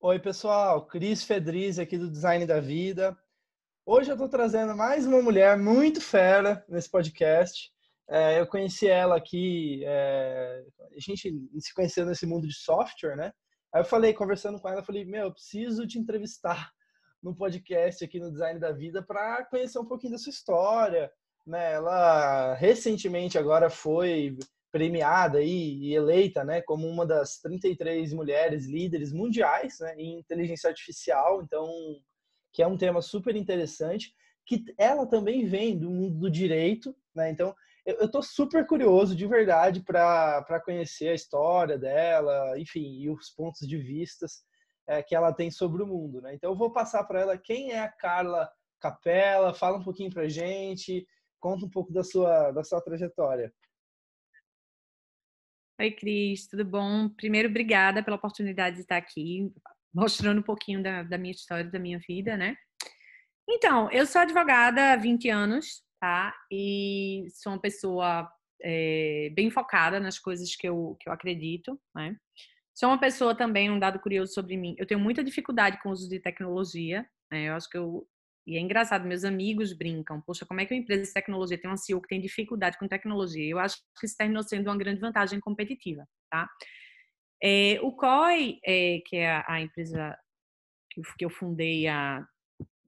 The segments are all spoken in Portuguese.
Oi, pessoal. Cris Fedriz aqui do Design da Vida. Hoje eu estou trazendo mais uma mulher muito fera nesse podcast. É, eu conheci ela aqui, é, a gente se conheceu nesse mundo de software, né? Aí eu falei, conversando com ela, eu falei, meu, eu preciso te entrevistar no podcast aqui no Design da Vida para conhecer um pouquinho da sua história, né? Ela recentemente agora foi premiada e eleita, né, como uma das 33 mulheres líderes mundiais, né, em inteligência artificial, então que é um tema super interessante, que ela também vem do mundo do direito, né? Então eu estou super curioso de verdade para conhecer a história dela, enfim, e os pontos de vistas é, que ela tem sobre o mundo, né? Então eu vou passar para ela quem é a Carla Capella, fala um pouquinho para gente, conta um pouco da sua da sua trajetória. Oi, Cris, tudo bom? Primeiro, obrigada pela oportunidade de estar aqui, mostrando um pouquinho da, da minha história, da minha vida, né? Então, eu sou advogada há 20 anos, tá? E sou uma pessoa é, bem focada nas coisas que eu, que eu acredito, né? Sou uma pessoa também, um dado curioso sobre mim, eu tenho muita dificuldade com o uso de tecnologia, né? Eu acho que eu e é engraçado, meus amigos brincam, poxa, como é que uma empresa de tecnologia tem um CEO que tem dificuldade com tecnologia? Eu acho que isso terminou sendo uma grande vantagem competitiva, tá? É, o COI, é, que é a, a empresa que, que eu fundei a,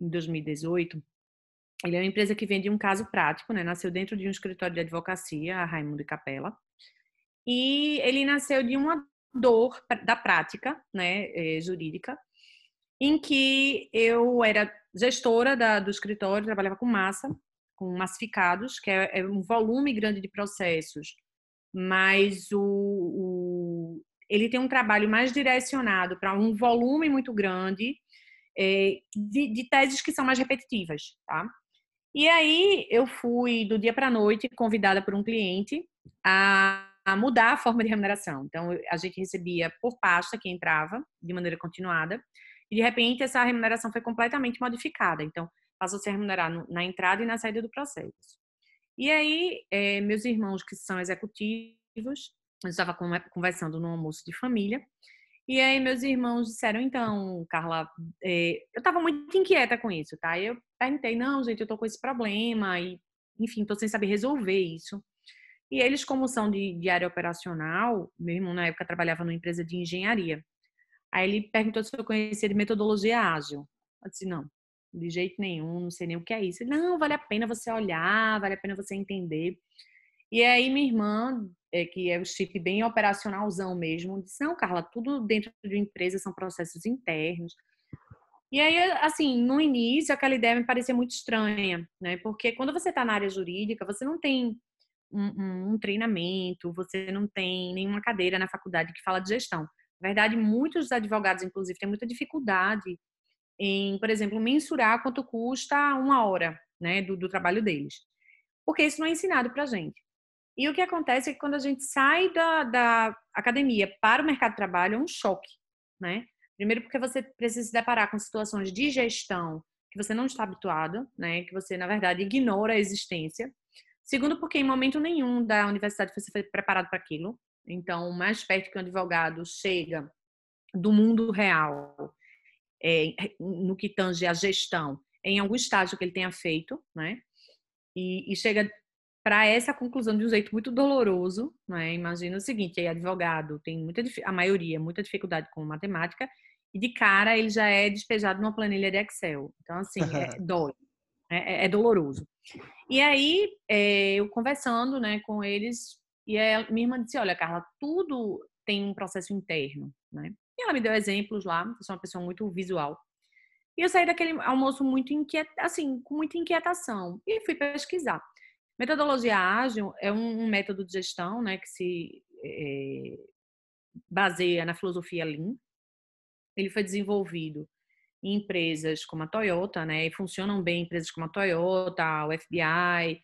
em 2018, ele é uma empresa que vende um caso prático, né? Nasceu dentro de um escritório de advocacia, a Raimundo Capela, e ele nasceu de uma dor da prática, né, é, jurídica, em que eu era gestora da, do escritório, trabalhava com massa, com massificados, que é, é um volume grande de processos, mas o, o, ele tem um trabalho mais direcionado para um volume muito grande é, de, de, teses que são mais repetitivas, tá? E aí eu fui do dia para a noite convidada por um cliente a, a mudar a forma de remuneração. Então a gente recebia por pasta que entrava de maneira continuada e de repente essa remuneração foi completamente modificada. Então, passou a ser remunerado na entrada e na saída do processo. E aí, é, meus irmãos que são executivos, eu estava conversando no almoço de família, e aí meus irmãos disseram, então, Carla, é, eu estava muito inquieta com isso, tá? Eu perguntei, não, gente, eu tô com esse problema, e enfim, tô sem saber resolver isso. E eles, como são de, de área operacional, meu irmão na época trabalhava numa empresa de engenharia. Aí ele perguntou se eu conhecia de metodologia ágil. Eu disse, não, de jeito nenhum, não sei nem o que é isso. Ele, não, vale a pena você olhar, vale a pena você entender. E aí minha irmã, é, que é o chip bem operacionalzão mesmo, disse, não, Carla, tudo dentro de uma empresa são processos internos. E aí, assim, no início, aquela ideia me parecia muito estranha, né? Porque quando você está na área jurídica, você não tem um, um, um, treinamento, você não tem nenhuma cadeira na faculdade que fala de gestão. Na verdade, muitos advogados, inclusive, têm muita dificuldade em, por exemplo, mensurar quanto custa uma hora né, do, do trabalho deles. Porque isso não é ensinado para a gente. E o que acontece é que quando a gente sai da, da academia para o mercado de trabalho, é um choque. Né? Primeiro, porque você precisa se deparar com situações de gestão que você não está habituado, né? que você, na verdade, ignora a existência. Segundo, porque em momento nenhum da universidade você foi preparado para aquilo. Então, o mais perto que um advogado chega do mundo real, é, no que tange a gestão, em algum estágio que ele tenha feito, né? E, e chega para essa conclusão de um jeito muito doloroso, né? Imagina o seguinte: aí advogado tem muita a maioria muita dificuldade com matemática e de cara ele já é despejado numa planilha de Excel. Então assim é, dói, é, é, é doloroso. E aí é, eu conversando, né, com eles e a minha irmã disse: Olha, Carla, tudo tem um processo interno, né? E ela me deu exemplos lá, eu sou uma pessoa muito visual. E eu saí daquele almoço muito assim, com muita inquietação e fui pesquisar. Metodologia ágil é um, um método de gestão, né, que se é, baseia na filosofia Lean. Ele foi desenvolvido em empresas como a Toyota, né, e funcionam bem em empresas como a Toyota, o FBI,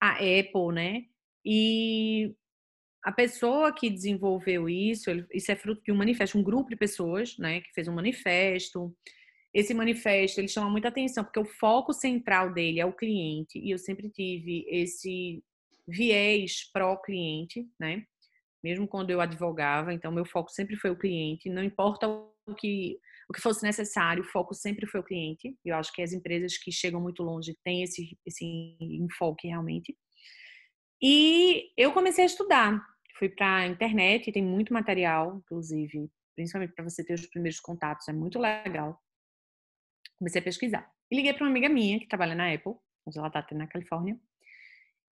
a Apple, né, e a pessoa que desenvolveu isso, isso é fruto de um manifesto, um grupo de pessoas, né, que fez um manifesto. Esse manifesto, ele chama muita atenção, porque o foco central dele é o cliente, e eu sempre tive esse viés pró-cliente, né? Mesmo quando eu advogava, então meu foco sempre foi o cliente, não importa o que o que fosse necessário, o foco sempre foi o cliente. Eu acho que as empresas que chegam muito longe têm esse, esse enfoque realmente. E eu comecei a estudar. Fui para a internet, tem muito material, inclusive, principalmente para você ter os primeiros contatos, é muito legal. Comecei a pesquisar. E liguei para uma amiga minha que trabalha na Apple, hoje ela está até na Califórnia.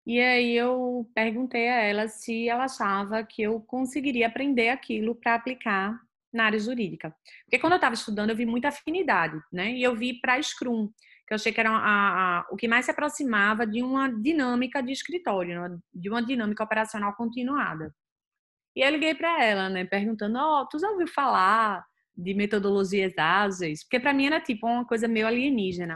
E aí eu perguntei a ela se ela achava que eu conseguiria aprender aquilo para aplicar na área jurídica. Porque quando eu estava estudando, eu vi muita afinidade, né? E eu vi para Scrum, que eu achei que era a, a, o que mais se aproximava de uma dinâmica de escritório, né? de uma dinâmica operacional continuada. E eu liguei para ela, né, perguntando: "Ó, oh, tu já ouviu falar de metodologias ágeis?" Porque para mim era tipo uma coisa meio alienígena.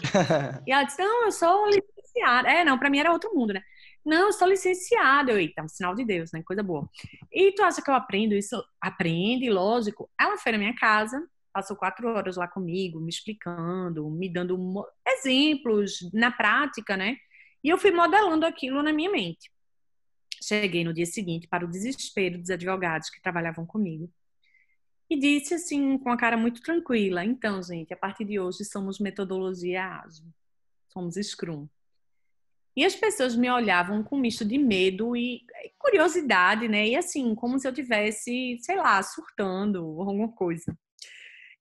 e ela disse: "Não, eu sou licenciada". É, não, para mim era outro mundo, né? Não, eu sou licenciada. Eu, eita, um sinal de Deus, né? Coisa boa. E tu acha que eu aprendo isso? Aprende, lógico. Ela foi na minha casa, passou quatro horas lá comigo, me explicando, me dando exemplos na prática, né? E eu fui modelando aquilo na minha mente. Cheguei no dia seguinte para o desespero dos advogados que trabalhavam comigo. E disse assim, com a cara muito tranquila: então, gente, a partir de hoje somos metodologia ágil, somos Scrum. E as pessoas me olhavam com um misto de medo e curiosidade, né? E assim, como se eu tivesse, sei lá, surtando alguma coisa.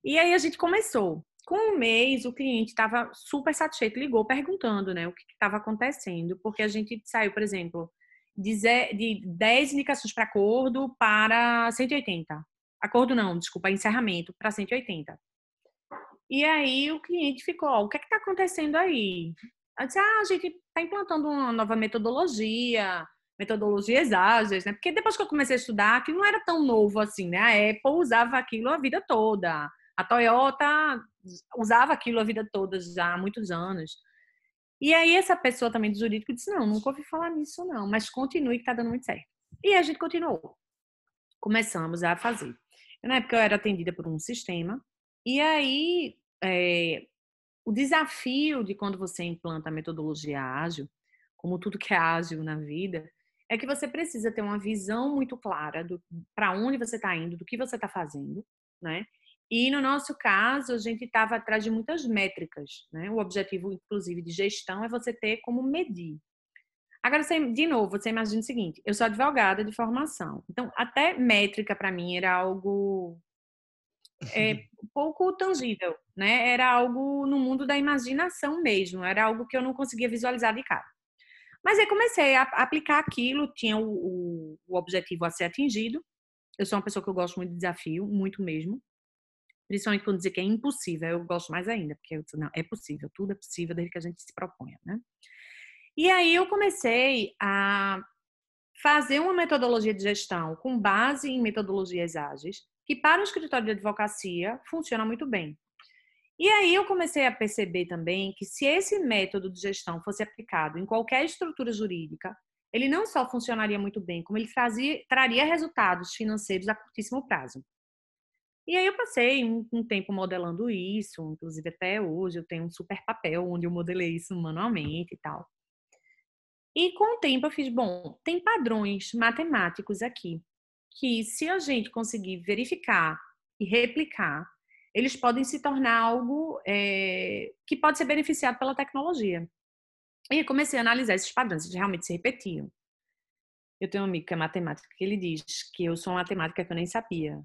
E aí a gente começou. Com um mês, o cliente estava super satisfeito, ligou perguntando, né, o que estava acontecendo, porque a gente saiu, por exemplo, de 10 indicações para acordo para 180. Acordo não, desculpa, encerramento para 180. E aí o cliente ficou, o que é está acontecendo aí? Eu disse, ah, a gente está implantando uma nova metodologia, metodologias ágeis, né? Porque depois que eu comecei a estudar, aquilo não era tão novo assim, né? A Apple usava aquilo a vida toda. A Toyota usava aquilo a vida toda já há muitos anos. E aí essa pessoa também do jurídico disse, não, nunca ouvi falar nisso não, mas continue que está dando muito certo. E a gente continuou. Começamos a fazer. Na época eu era atendida por um sistema, e aí é, o desafio de quando você implanta a metodologia ágil, como tudo que é ágil na vida, é que você precisa ter uma visão muito clara para onde você está indo, do que você está fazendo, né? E no nosso caso, a gente estava atrás de muitas métricas, né? O objetivo, inclusive, de gestão é você ter como medir. Agora, você, de novo, você imagina o seguinte: eu sou advogada de formação, então até métrica para mim era algo é, pouco tangível, né? Era algo no mundo da imaginação mesmo, era algo que eu não conseguia visualizar de cara. Mas aí comecei a aplicar aquilo, tinha o, o, o objetivo a ser atingido. Eu sou uma pessoa que eu gosto muito de desafio, muito mesmo. Principalmente quando dizer que é impossível, eu gosto mais ainda, porque eu disse, não, é possível, tudo é possível desde que a gente se proponha, né? E aí eu comecei a fazer uma metodologia de gestão com base em metodologias ágeis, que para o escritório de advocacia funciona muito bem. E aí eu comecei a perceber também que se esse método de gestão fosse aplicado em qualquer estrutura jurídica, ele não só funcionaria muito bem, como ele trazia, traria resultados financeiros a curtíssimo prazo. E aí eu passei um, um, tempo modelando isso, inclusive até hoje eu tenho um super papel onde eu modelei isso manualmente e tal. E com o tempo eu fiz, bom, tem padrões matemáticos aqui que se a gente conseguir verificar e replicar, eles podem se tornar algo é, que pode ser beneficiado pela tecnologia. E comecei a analisar esses padrões, eles realmente se repetiam. Eu tenho um amigo que é matemático que ele diz que eu sou uma matemática que eu nem sabia.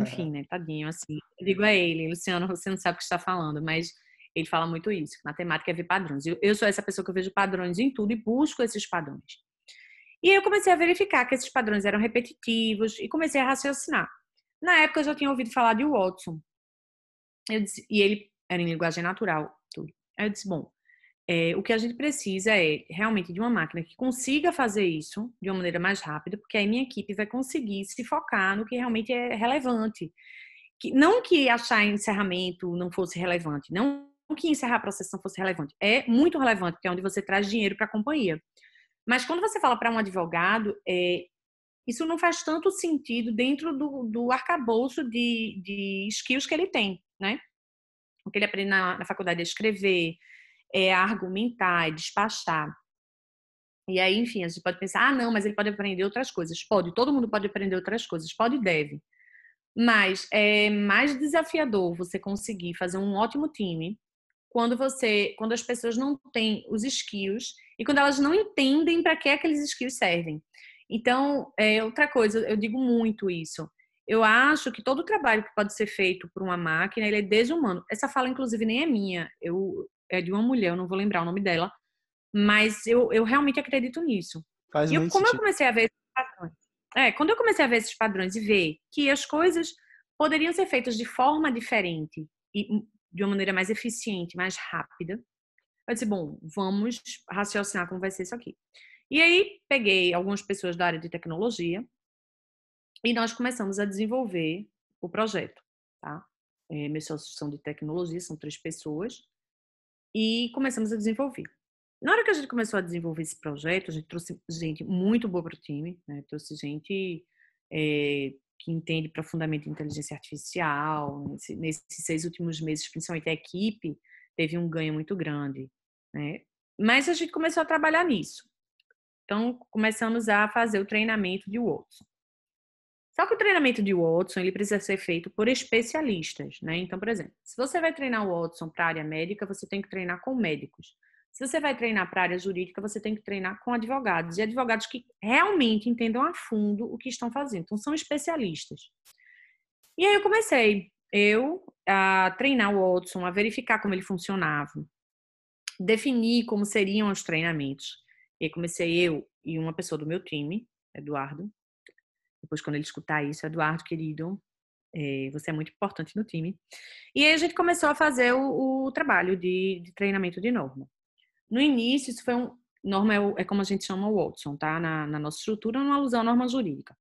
Enfim, né? Tadinho, assim. Eu digo a ele, Luciano, você não sabe o que está falando, mas ele fala muito isso. Matemática é ver padrões. Eu, eu sou essa pessoa que eu vejo padrões em tudo e busco esses padrões. E eu comecei a verificar que esses padrões eram repetitivos e comecei a raciocinar. Na época eu já tinha ouvido falar de Watson. Disse, e ele era em linguagem natural, tudo. Aí eu disse, bom, é, o que a gente precisa é realmente de uma máquina que consiga fazer isso de uma maneira mais rápida, porque aí minha equipe vai conseguir se focar no que realmente é relevante. Que, não que achar encerramento não fosse relevante, não que encerrar a processo não fosse relevante. É muito relevante, porque é onde você traz dinheiro para a companhia. Mas quando você fala para um advogado, é, isso não faz tanto sentido dentro do, do arcabouço de, de skills que ele tem, né? O que ele aprende na, na faculdade é escrever, é argumentar, é despachar. E aí, enfim, a gente pode pensar, ah, não, mas ele pode aprender outras coisas. Pode, todo mundo pode aprender outras coisas, pode e deve. Mas é mais desafiador você conseguir fazer um ótimo time quando você, quando as pessoas não têm os skills e quando elas não entendem para que aqueles skills servem. Então, é outra coisa, eu digo muito isso. Eu acho que todo trabalho que pode ser feito por uma máquina, ele é desumano. Essa fala, inclusive, nem é minha. Eu, é de uma mulher, eu não vou lembrar o nome dela. Mas eu, eu realmente acredito nisso. Faz e eu, como sentido. eu comecei a ver esses padrões, é, quando eu comecei a ver esses padrões e ver que as coisas poderiam ser feitas de forma diferente e de uma maneira mais eficiente, mais rápida, eu disse, bom, vamos raciocinar como vai ser isso aqui. E aí peguei algumas pessoas da área de tecnologia e nós começamos a desenvolver o projeto, tá? É, meus sócios são de tecnologia, são três pessoas, e começamos a desenvolver. Na hora que a gente começou a desenvolver esse projeto, a gente trouxe gente muito boa para o time, né? trouxe gente é, que entende profundamente inteligência artificial. Nesse, nesses seis últimos meses, principalmente a equipe, teve um ganho muito grande. Né? Mas a gente começou a trabalhar nisso. Então, começamos a fazer o treinamento de Watson. Só que o treinamento de Watson ele precisa ser feito por especialistas, né? Então, por exemplo, se você vai treinar o Watson para a área médica, você tem que treinar com médicos. Se você vai treinar para a área jurídica, você tem que treinar com advogados. E advogados que realmente entendam a fundo o que estão fazendo. Então, são especialistas. E aí eu comecei, eu, a treinar o Watson, a verificar como ele funcionava, definir como seriam os treinamentos. E aí comecei eu e uma pessoa do meu time, Eduardo. Depois, quando ele escutar isso, Eduardo, querido, é, você é muito importante no time. E aí a gente começou a fazer o, o trabalho de, de treinamento de norma. No início, isso foi um. Norma é, é como a gente chama o Watson, tá? Na, na nossa estrutura, uma alusão à norma jurídica.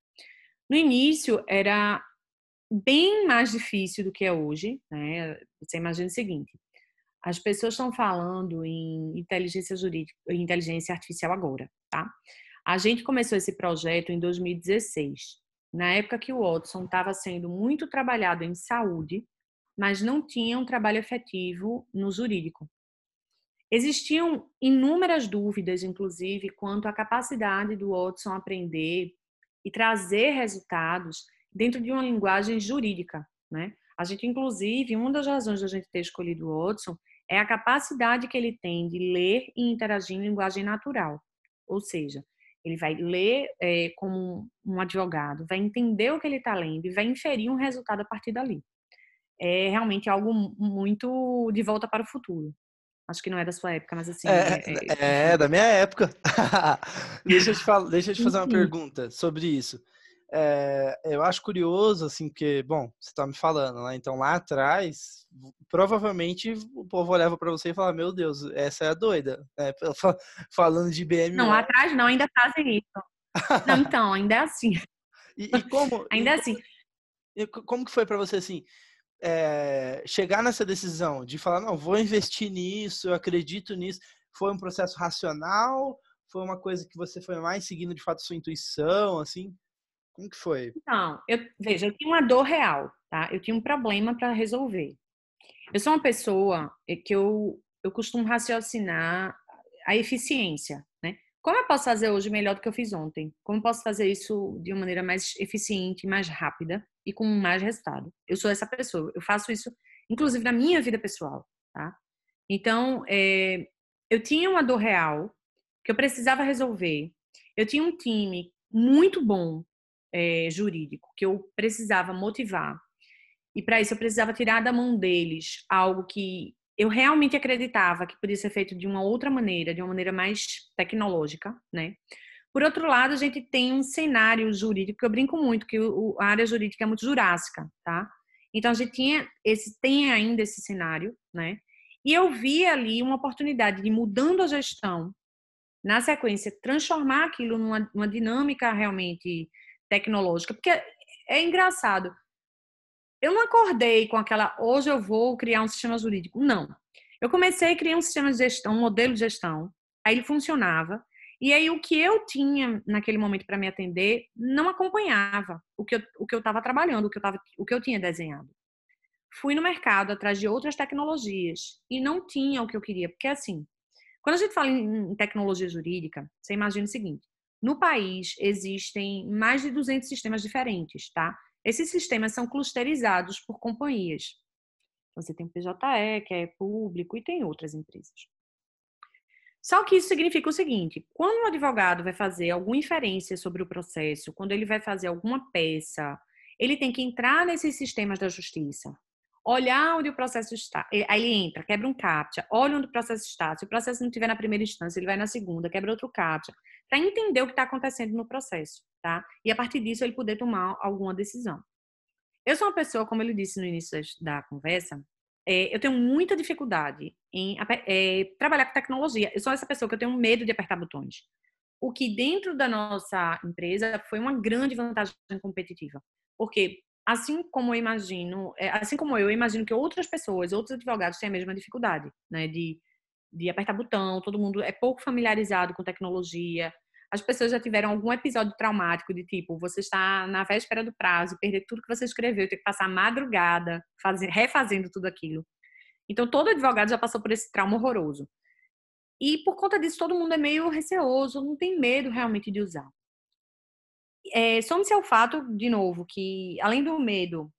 No início, era bem mais difícil do que é hoje, né? Você imagina o seguinte: as pessoas estão falando em inteligência jurídica, inteligência artificial agora, tá? A gente começou esse projeto em 2016, na época que o Watson estava sendo muito trabalhado em saúde, mas não tinha um trabalho efetivo no jurídico. Existiam inúmeras dúvidas, inclusive, quanto à capacidade do Watson aprender e trazer resultados dentro de uma linguagem jurídica, né? A gente, inclusive, uma das razões da gente ter escolhido o Watson é a capacidade que ele tem de ler e interagir em linguagem natural. Ou seja, ele vai ler é, como um advogado, vai entender o que ele está lendo e vai inferir um resultado a partir dali. É realmente algo muito de volta para o futuro. Acho que não é da sua época, mas assim. É, é, é da minha época. deixa, eu te falar, deixa eu te fazer uma pergunta sobre isso. É, eu acho curioso, assim, porque, bom, você está me falando, né? Então lá atrás, provavelmente o povo olhava para você e falava: Meu Deus, essa é a doida. Né? Falando de BM. Não, lá atrás não, ainda fazem isso. Não, então, ainda é assim. E, e como? ainda é assim. E como que foi para você, assim? é, chegar nessa decisão de falar, não, vou investir nisso, eu acredito nisso, foi um processo racional? Foi uma coisa que você foi mais seguindo de fato sua intuição, assim? Como que foi? Não, eu, veja, eu tinha uma dor real, tá? Eu tinha um problema para resolver. Eu sou uma pessoa eh, que eu, eu costumo raciocinar a eficiência, né? Como eu posso fazer hoje melhor do que eu fiz ontem? Como eu posso fazer isso de uma maneira mais eficiente, mais rápida? e com mais resultado. Eu sou essa pessoa. Eu faço isso, inclusive, na minha vida pessoal, tá? Então, é, eu tinha uma dor real que eu precisava resolver. Eu tinha um time muito bom é, jurídico que eu precisava motivar. E para isso eu precisava tirar da mão deles algo que eu realmente acreditava que podia ser feito de uma outra maneira, de uma maneira mais tecnológica, né? Por outro lado, a gente tem um cenário jurídico que eu brinco muito, que a área jurídica é muito jurássica, tá? Então a gente tinha esse, tem ainda esse cenário, né? E eu vi ali uma oportunidade de mudando a gestão, na sequência, transformar aquilo numa, numa dinâmica realmente tecnológica, porque é, engraçado. Eu não acordei com aquela, hoje eu vou criar um sistema jurídico. Não. Eu comecei a criar um sistema de gestão, um modelo de gestão, aí ele funcionava, e aí o que eu tinha naquele momento para me atender não acompanhava o que eu o que eu estava trabalhando, o que eu tava, o que eu tinha desenhado. Fui no mercado atrás de outras tecnologias e não tinha o que eu queria, porque assim, quando a gente fala em tecnologia jurídica, você imagina o seguinte: no país existem mais de 200 sistemas diferentes, tá? Esses sistemas são clusterizados por companhias. Você tem o PJE, que é público, e tem outras empresas. Só que isso significa o seguinte: quando o advogado vai fazer alguma inferência sobre o processo, quando ele vai fazer alguma peça, ele tem que entrar nesses sistemas da justiça, olhar onde o processo está. Aí ele entra, quebra um CAPTCHA, olha onde o processo está. Se o processo não estiver na primeira instância, ele vai na segunda, quebra outro CAPTCHA, para entender o que está acontecendo no processo, tá? E a partir disso ele poder tomar alguma decisão. Eu sou uma pessoa, como ele disse no início da conversa, é, eu tenho muita dificuldade em é, trabalhar com tecnologia. Eu sou essa pessoa que eu tenho medo de apertar botões. O que dentro da nossa empresa foi uma grande vantagem competitiva. Porque assim como eu imagino, é, assim como eu, eu imagino que outras pessoas, outros advogados têm a mesma dificuldade, né? De, de apertar botão, todo mundo é pouco familiarizado com tecnologia. As pessoas já tiveram algum episódio traumático de tipo, você está na véspera do prazo, perder tudo que você escreveu, ter que passar madrugada fazer, refazendo tudo aquilo. Então, todo advogado já passou por esse trauma horroroso. E por conta disso, todo mundo é meio receoso, não tem medo realmente de usar é, some-se ao fato, de novo, que além do medo,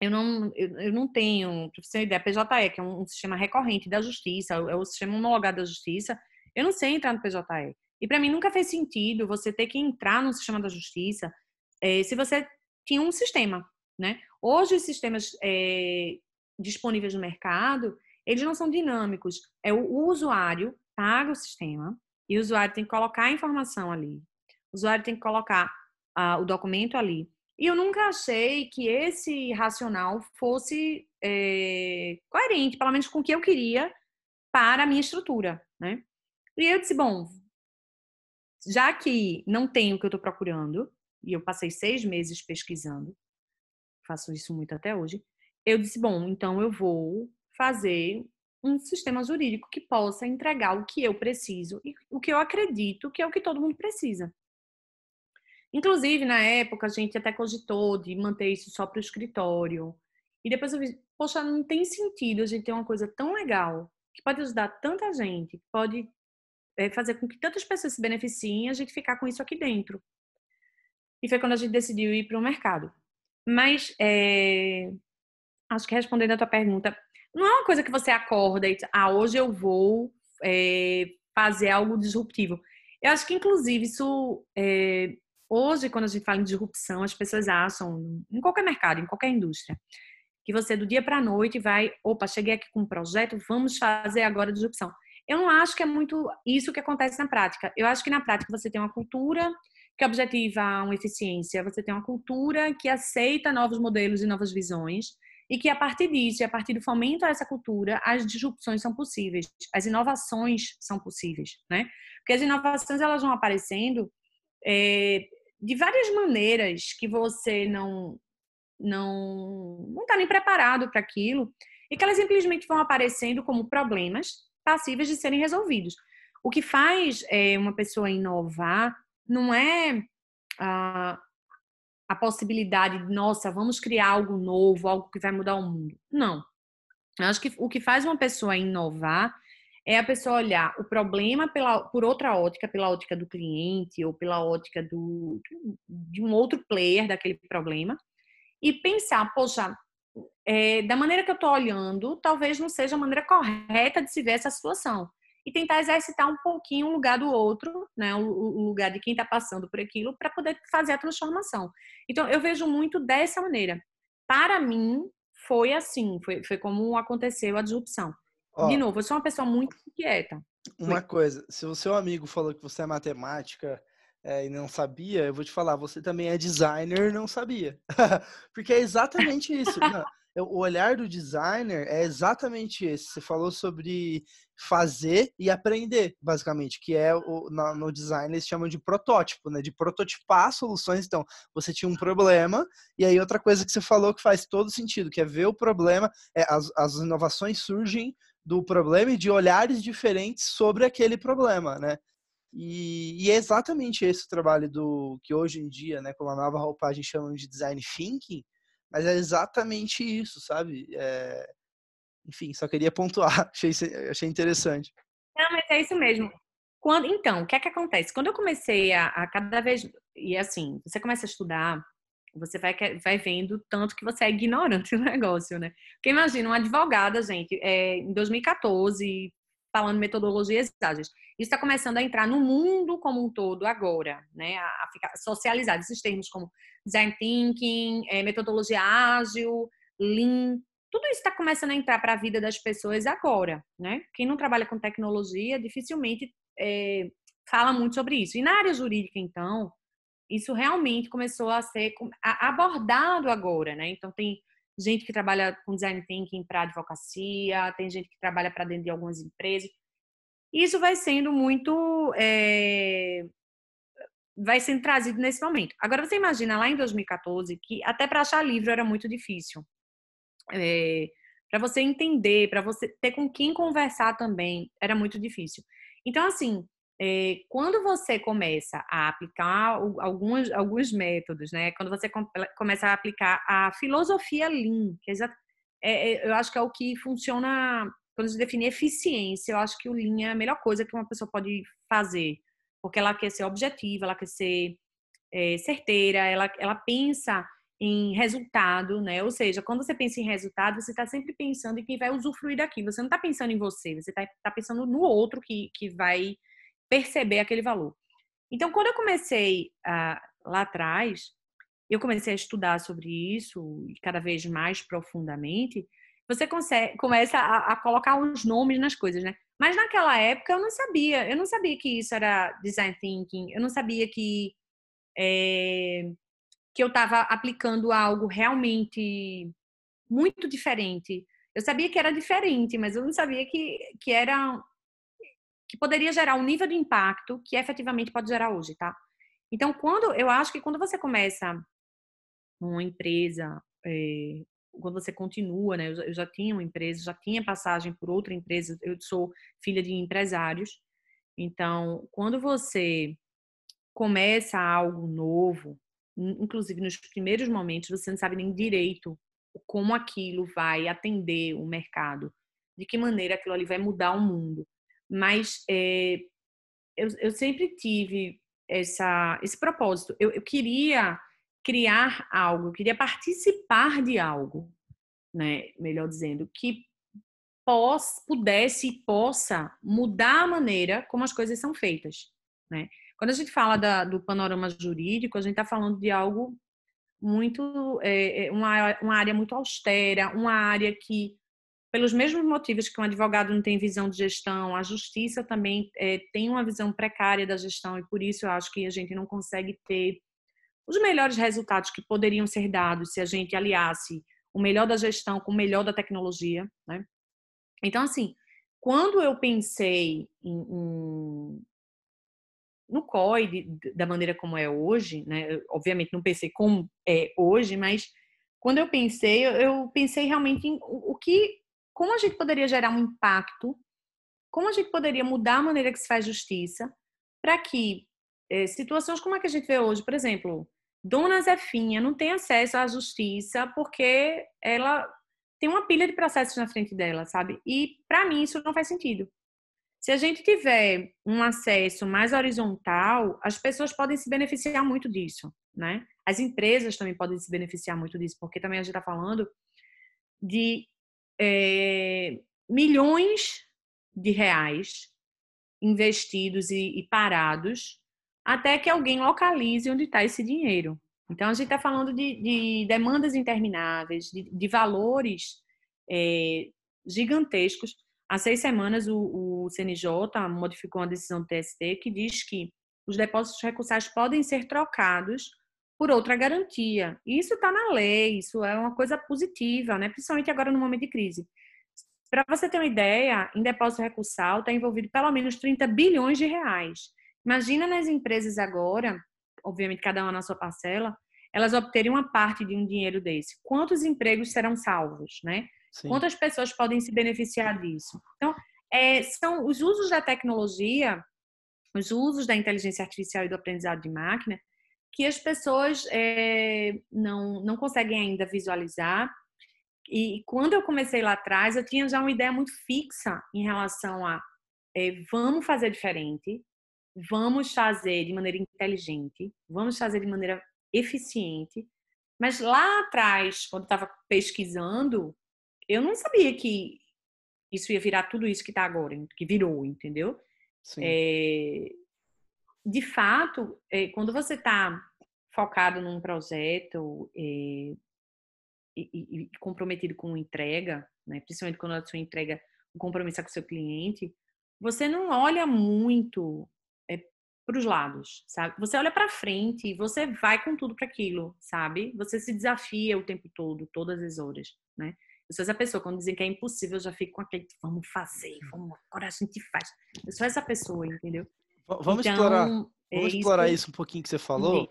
eu não, eu, eu não tenho, para você ter ideia, PJE, que é um, um, sistema recorrente da justiça, é o sistema homologado da justiça, eu não sei entrar no PJE. E para mim nunca fez sentido você ter que entrar no sistema da justiça é, se você tinha um sistema, né? Hoje os sistemas é, disponíveis no mercado, eles não são dinâmicos. É o usuário paga o sistema e o usuário tem que colocar a informação ali. O usuário tem que colocar uh, o documento ali. E eu nunca achei que esse racional fosse é, coerente, pelo menos com o que eu queria para a minha estrutura, né? E eu disse, bom, já que não tenho o que eu estou procurando, e eu passei seis meses pesquisando, faço isso muito até hoje, eu disse, bom, então eu vou fazer um sistema jurídico que possa entregar o que eu preciso e o que eu acredito que é o que todo mundo precisa. Inclusive, na época, a gente até cogitou de manter isso só para o escritório. E depois eu vi, poxa, não tem sentido a gente ter uma coisa tão legal, que pode ajudar tanta gente, que pode é, fazer com que tantas pessoas se beneficiem, a gente ficar com isso aqui dentro. E foi quando a gente decidiu ir para o mercado. Mas, é, acho que respondendo a tua pergunta, não é uma coisa que você acorda e ah, hoje eu vou é, fazer algo disruptivo. Eu acho que, inclusive, isso é, Hoje, quando a gente fala em disrupção, as pessoas acham, em qualquer mercado, em qualquer indústria, que você do dia para a noite vai, opa, cheguei aqui com um projeto, vamos fazer agora disrupção. Eu não acho que é muito isso que acontece na prática. Eu acho que na prática você tem uma cultura que objetiva uma eficiência, você tem uma cultura que aceita novos modelos e novas visões, e que a partir disso, a partir do fomento a essa cultura, as disrupções são possíveis, as inovações são possíveis, né? Porque as inovações elas vão aparecendo é, de várias maneiras que você não não não está nem preparado para aquilo e que elas simplesmente vão aparecendo como problemas passíveis de serem resolvidos. O que faz é, uma pessoa inovar não é a, a possibilidade de, nossa, vamos criar algo novo, algo que vai mudar o mundo. Não. Eu acho que o que faz uma pessoa inovar é a pessoa olhar o problema pela, por outra ótica, pela ótica do cliente ou pela ótica do, de um outro player daquele problema e pensar, poxa, é, da maneira que eu estou olhando, talvez não seja a maneira correta de se ver essa situação. E tentar exercitar um pouquinho o lugar do outro, né, o, o lugar de quem está passando por aquilo, para poder fazer a transformação. Então, eu vejo muito dessa maneira. Para mim, foi assim, foi, foi como aconteceu a disrupção. Ó, de novo, eu sou uma pessoa muito inquieta. Uma Oi. coisa, se o seu amigo falou que você é matemática é, e não sabia, eu vou te falar, você também é designer e não sabia. Porque é exatamente isso. não, o olhar do designer é exatamente esse. Você falou sobre fazer e aprender, basicamente, que é o, no, no design eles chamam de protótipo, né? De prototipar soluções. Então, você tinha um problema, e aí outra coisa que você falou que faz todo sentido, que é ver o problema, é, as, as inovações surgem do problema e de olhares diferentes sobre aquele problema, né? E, e, é exatamente esse o trabalho do que hoje em dia, né, com a nova roupagem chamam de design thinking, mas é exatamente isso, sabe? É... Enfim, só queria pontuar, achei, achei interessante. Não, mas é isso mesmo. Quando, então, o que é que acontece? Quando eu comecei a, a cada vez, e assim, você começa a estudar, Você vai, vai vendo tanto que você é ignorante no negócio, né? Porque imagina, uma advogada, gente, é, em 2014, falando metodologias ágeis. Isso está começando a entrar no mundo como um todo agora, né? A, ficar socializado. Esses termos como design thinking, é, metodologia ágil, lean, tudo isso está começando a entrar para a vida das pessoas agora, né? Quem não trabalha com tecnologia dificilmente é, fala muito sobre isso. E na área jurídica, então, isso realmente começou a ser abordado agora, né? Então tem gente que trabalha com design thinking para advocacia, tem gente que trabalha para dentro de algumas empresas. Isso vai sendo muito é, vai sendo trazido nesse momento. Agora você imagina lá em 2014 que até para achar livro era muito difícil. É, para você entender, para você ter com quem conversar também, era muito difícil. Então, assim, quando você começa a aplicar alguns, alguns métodos, né? Quando você começa a aplicar a filosofia Lean, que é, é, eu acho que é o que funciona quando se define eficiência, eu acho que o Lean é a melhor coisa que uma pessoa pode fazer, porque ela quer ser objetiva, ela quer ser é, certeira, ela, ela pensa em resultado, né? Ou seja, quando você pensa em resultado, você está sempre pensando em quem vai usufruir daquilo. Você não está pensando em você, você está tá pensando no outro que, que vai perceber aquele valor. Então, quando eu comecei ah, lá atrás, eu comecei a estudar sobre isso cada vez mais profundamente. Você consegue, começa a, a colocar uns nomes nas coisas, né? Mas naquela época eu não sabia, eu não sabia que isso era design thinking, eu não sabia que é, que eu estava aplicando algo realmente muito diferente. Eu sabia que era diferente, mas eu não sabia que, que era que poderia gerar um nível de impacto que efetivamente pode gerar hoje, tá? Então, quando eu acho que quando você começa uma empresa, é, quando você continua, né? Eu já, eu já tinha uma empresa, já tinha passagem por outra empresa. Eu sou filha de empresários. Então, quando você começa algo novo, inclusive nos primeiros momentos, você não sabe nem direito como aquilo vai atender o mercado, de que maneira aquilo ali vai mudar o mundo. Mas é, eu, eu, sempre tive essa, esse propósito. Eu, eu, queria criar algo, eu queria participar de algo, né? melhor dizendo, que pos, pudesse e possa mudar a maneira como as coisas são feitas. Né? Quando a gente fala da, do panorama jurídico, a gente está falando de algo muito, é, uma, uma área muito austera, uma área que, pelos mesmos motivos que um advogado não tem visão de gestão, a justiça também é, tem uma visão precária da gestão e por isso eu acho que a gente não consegue ter os melhores resultados que poderiam ser dados se a gente aliasse o melhor da gestão com o melhor da tecnologia, né? Então, assim, quando eu pensei em, em, no COI, da maneira como é hoje, né? Obviamente não pensei como é hoje, mas quando eu pensei, eu, pensei realmente em o, que, como a gente poderia gerar um impacto, como a gente poderia mudar a maneira que se faz justiça, para que é, situações como a que a gente vê hoje, por exemplo, Dona Zefinha não tem acesso à justiça porque ela tem uma pilha de processos na frente dela, sabe? E para mim isso não faz sentido. Se a gente tiver um acesso mais horizontal, as pessoas podem se beneficiar muito disso, né? As empresas também podem se beneficiar muito disso, porque também a gente está falando de é, milhões de reais investidos e, e parados até que alguém localize onde está esse dinheiro. Então, a gente está falando de, de, demandas intermináveis, de, de valores é, gigantescos Há seis semanas, o, o CNJ modificou uma decisão do TST que diz que os depósitos recursais podem ser trocados por outra garantia. Isso está na lei, isso é uma coisa positiva, né? principalmente agora no momento de crise. Para você ter uma ideia, em depósito recursal está envolvido pelo menos 30 bilhões de reais. Imagina nas empresas agora, obviamente cada uma na sua parcela, elas obterem uma parte de um dinheiro desse. Quantos empregos serão salvos, né? Sim. Quantas pessoas podem se beneficiar disso? Então, é, são os usos da tecnologia, os usos da inteligência artificial e do aprendizado de máquina, que as pessoas é, não, não conseguem ainda visualizar. E quando eu comecei lá atrás, eu tinha já uma ideia muito fixa em relação a é, vamos fazer diferente, vamos fazer de maneira inteligente, vamos fazer de maneira eficiente, Mas lá atrás, quando estava pesquisando, eu não sabia que isso ia virar tudo isso que está agora, que virou, entendeu? É, de fato, é, quando você está focado num projeto é, e, e, e, comprometido com entrega, né, principalmente quando a sua entrega, o compromisso é com o seu cliente, você não olha muito é, para os lados, sabe? Você olha para frente e você vai com tudo para aquilo, sabe? Você se desafia o tempo todo, todas as horas, né? Eu sou essa pessoa, quando dizem que é impossível, eu já fico com aquele, vamos fazer, vamos, agora a gente faz. Eu sou essa pessoa, entendeu? Vamos então, explorar, vamos é explorar isso, isso um pouquinho que você falou,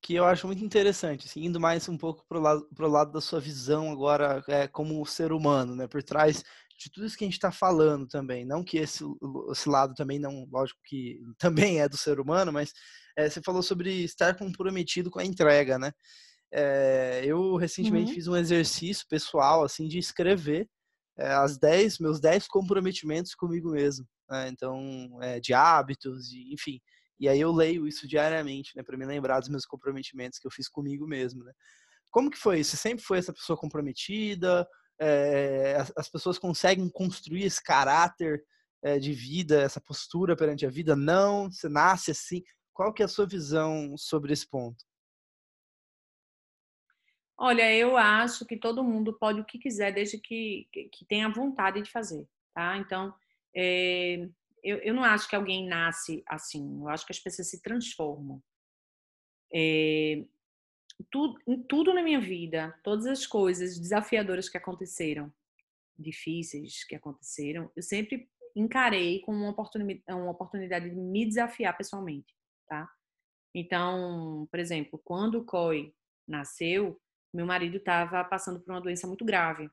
que eu acho muito interessante, assim, indo mais um pouco para o lado, pro lado da sua visão agora é, como ser humano, né? Por trás de tudo isso que a gente está falando também. Não que esse, esse lado também não, lógico que também é do ser humano, mas é, você falou sobre estar comprometido com a entrega, né? É, eu recentemente uhum. fiz um exercício pessoal, assim, de escrever é, as 10, meus 10 comprometimentos comigo mesmo. Né? Então, é, de hábitos, de, enfim. E aí eu leio isso diariamente, né, para me lembrar dos meus comprometimentos que eu fiz comigo mesmo, né? Como que foi? Você sempre foi essa pessoa comprometida? É, as, as, pessoas conseguem construir esse caráter é, de vida, essa postura perante a vida? Não? Você nasce assim? Qual que é a sua visão sobre esse ponto? Olha, eu acho que todo mundo pode o que quiser, desde que, que tenha vontade de fazer, tá? Então, é, eu, eu não acho que alguém nasce assim, eu acho que as pessoas se transformam. É, tudo, em tudo na minha vida, todas as coisas desafiadoras que aconteceram, difíceis que aconteceram, eu sempre encarei como uma oportunidade, uma oportunidade de me desafiar pessoalmente, tá? Então, por exemplo, quando o COI nasceu, meu marido estava passando por uma doença muito grave.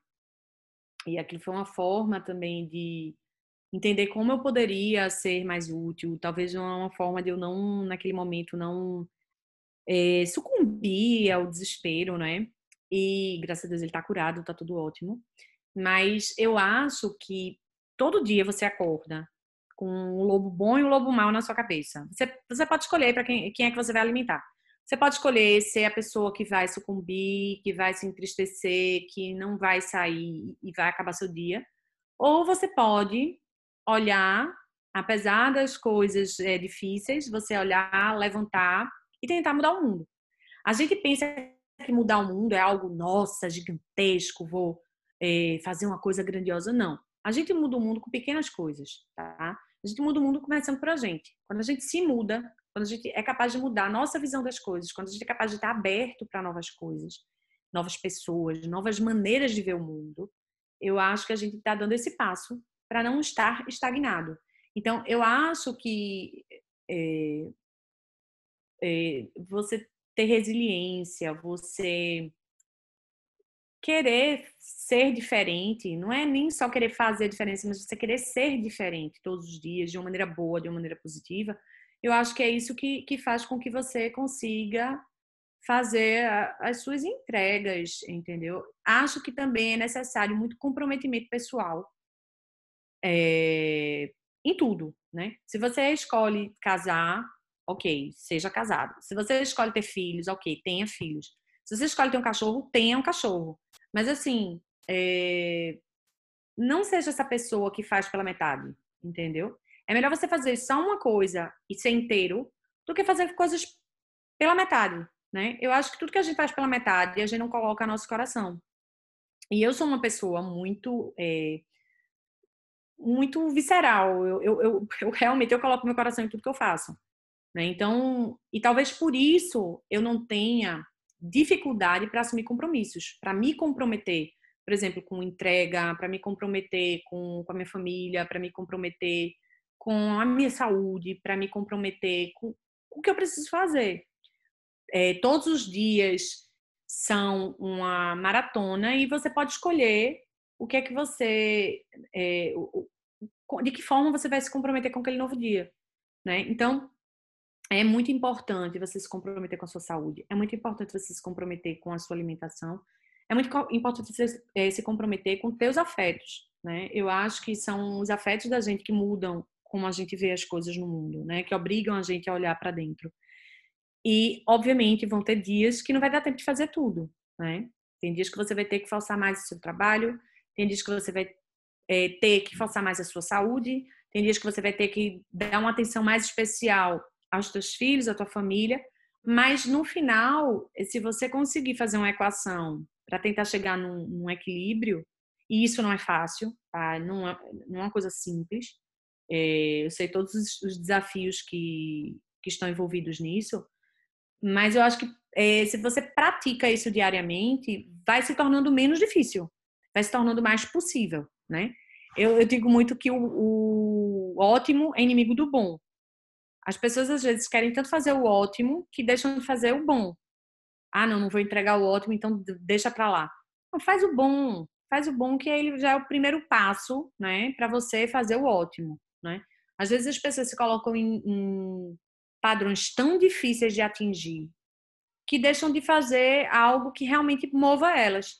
E aquilo foi uma forma também de entender como eu poderia ser mais útil, talvez uma forma de eu não, naquele momento, não é, sucumbir ao desespero, né? E graças a Deus ele está curado, está tudo ótimo. Mas eu acho que todo dia você acorda com um lobo bom e um lobo mau na sua cabeça. Você, você pode escolher para quem, quem é que você vai alimentar. Você pode escolher ser a pessoa que vai sucumbir, que vai se entristecer, que não vai sair e vai acabar seu dia. Ou você pode olhar, apesar das coisas é, difíceis, você olhar, levantar e tentar mudar o mundo. A gente pensa que mudar o mundo é algo, nossa, gigantesco, vou é, fazer uma coisa grandiosa. Não. A gente muda o mundo com pequenas coisas, tá? A gente muda o mundo começando por a gente. Quando a gente se muda, quando a gente é capaz de mudar a nossa visão das coisas, quando a gente é capaz de estar aberto para novas coisas, novas pessoas, novas maneiras de ver o mundo, eu acho que a gente está dando esse passo para não estar estagnado. Então, eu acho que é, é, você ter resiliência, você querer ser diferente, não é nem só querer fazer a diferença, mas você querer ser diferente todos os dias, de uma maneira boa, de uma maneira positiva, eu acho que é isso que, que faz com que você consiga fazer as suas entregas, entendeu? Acho que também é necessário muito comprometimento pessoal é, em tudo, né? Se você escolhe casar, ok, seja casado. Se você escolhe ter filhos, ok, tenha filhos. Se você escolhe ter um cachorro, tenha um cachorro. Mas assim, é, não seja essa pessoa que faz pela metade, entendeu? É melhor você fazer só uma coisa e ser inteiro do que fazer coisas pela metade, né? Eu acho que tudo que a gente faz pela metade, a gente não coloca nosso coração. E eu sou uma pessoa muito é, muito visceral. Eu, eu, eu, eu, realmente eu coloco meu coração em tudo que eu faço. Né? Então, e talvez por isso eu não tenha dificuldade para assumir compromissos, para me comprometer, por exemplo, com entrega, para me comprometer com, com a minha família, para me comprometer com a minha saúde, para me comprometer com o que eu preciso fazer. É, todos os dias são uma maratona e você pode escolher o que é que você, é, de que forma você vai se comprometer com aquele novo dia, né? Então, é muito importante você se comprometer com a sua saúde, é muito importante você se comprometer com a sua alimentação, é muito importante você é, se comprometer com teus afetos, né? Eu acho que são os afetos da gente que mudam como a gente vê as coisas no mundo, né? Que obrigam a gente a olhar para dentro. E, obviamente, vão ter dias que não vai dar tempo de fazer tudo, né? Tem dias que você vai ter que forçar mais o seu trabalho, tem dias que você vai é, ter que forçar mais a sua saúde, tem dias que você vai ter que dar uma atenção mais especial aos teus filhos, à tua família, mas no final, se você conseguir fazer uma equação para tentar chegar num, num, equilíbrio, e isso não é fácil, tá? não, é, não é uma coisa simples, eu sei todos os, os desafios que, que estão envolvidos nisso, mas eu acho que é, se você pratica isso diariamente, vai se tornando menos difícil, vai se tornando mais possível, né? Eu, eu digo muito que o, o ótimo é inimigo do bom. As pessoas às vezes querem tanto fazer o ótimo que deixam de fazer o bom. Ah, não, não vou entregar o ótimo, então deixa para lá. Não, faz o bom, faz o bom que ele já é o primeiro passo, né, para você fazer o ótimo, né? Às vezes as pessoas se colocam em, em padrões tão difíceis de atingir que deixam de fazer algo que realmente mova elas.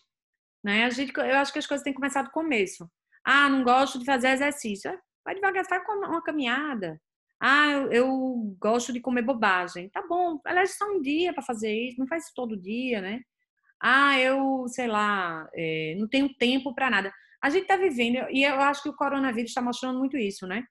Né? A gente, eu acho que as coisas têm que começar do começo. Ah, não gosto de fazer exercício. É, vai devagar, faz uma caminhada. Ah, eu, eu, gosto de comer bobagem. Tá bom, aliás, só um dia para fazer isso, não faz isso todo dia, né? Ah, eu, sei lá, é, não tenho tempo para nada. A gente está vivendo, e eu acho que o coronavírus está mostrando muito isso, né?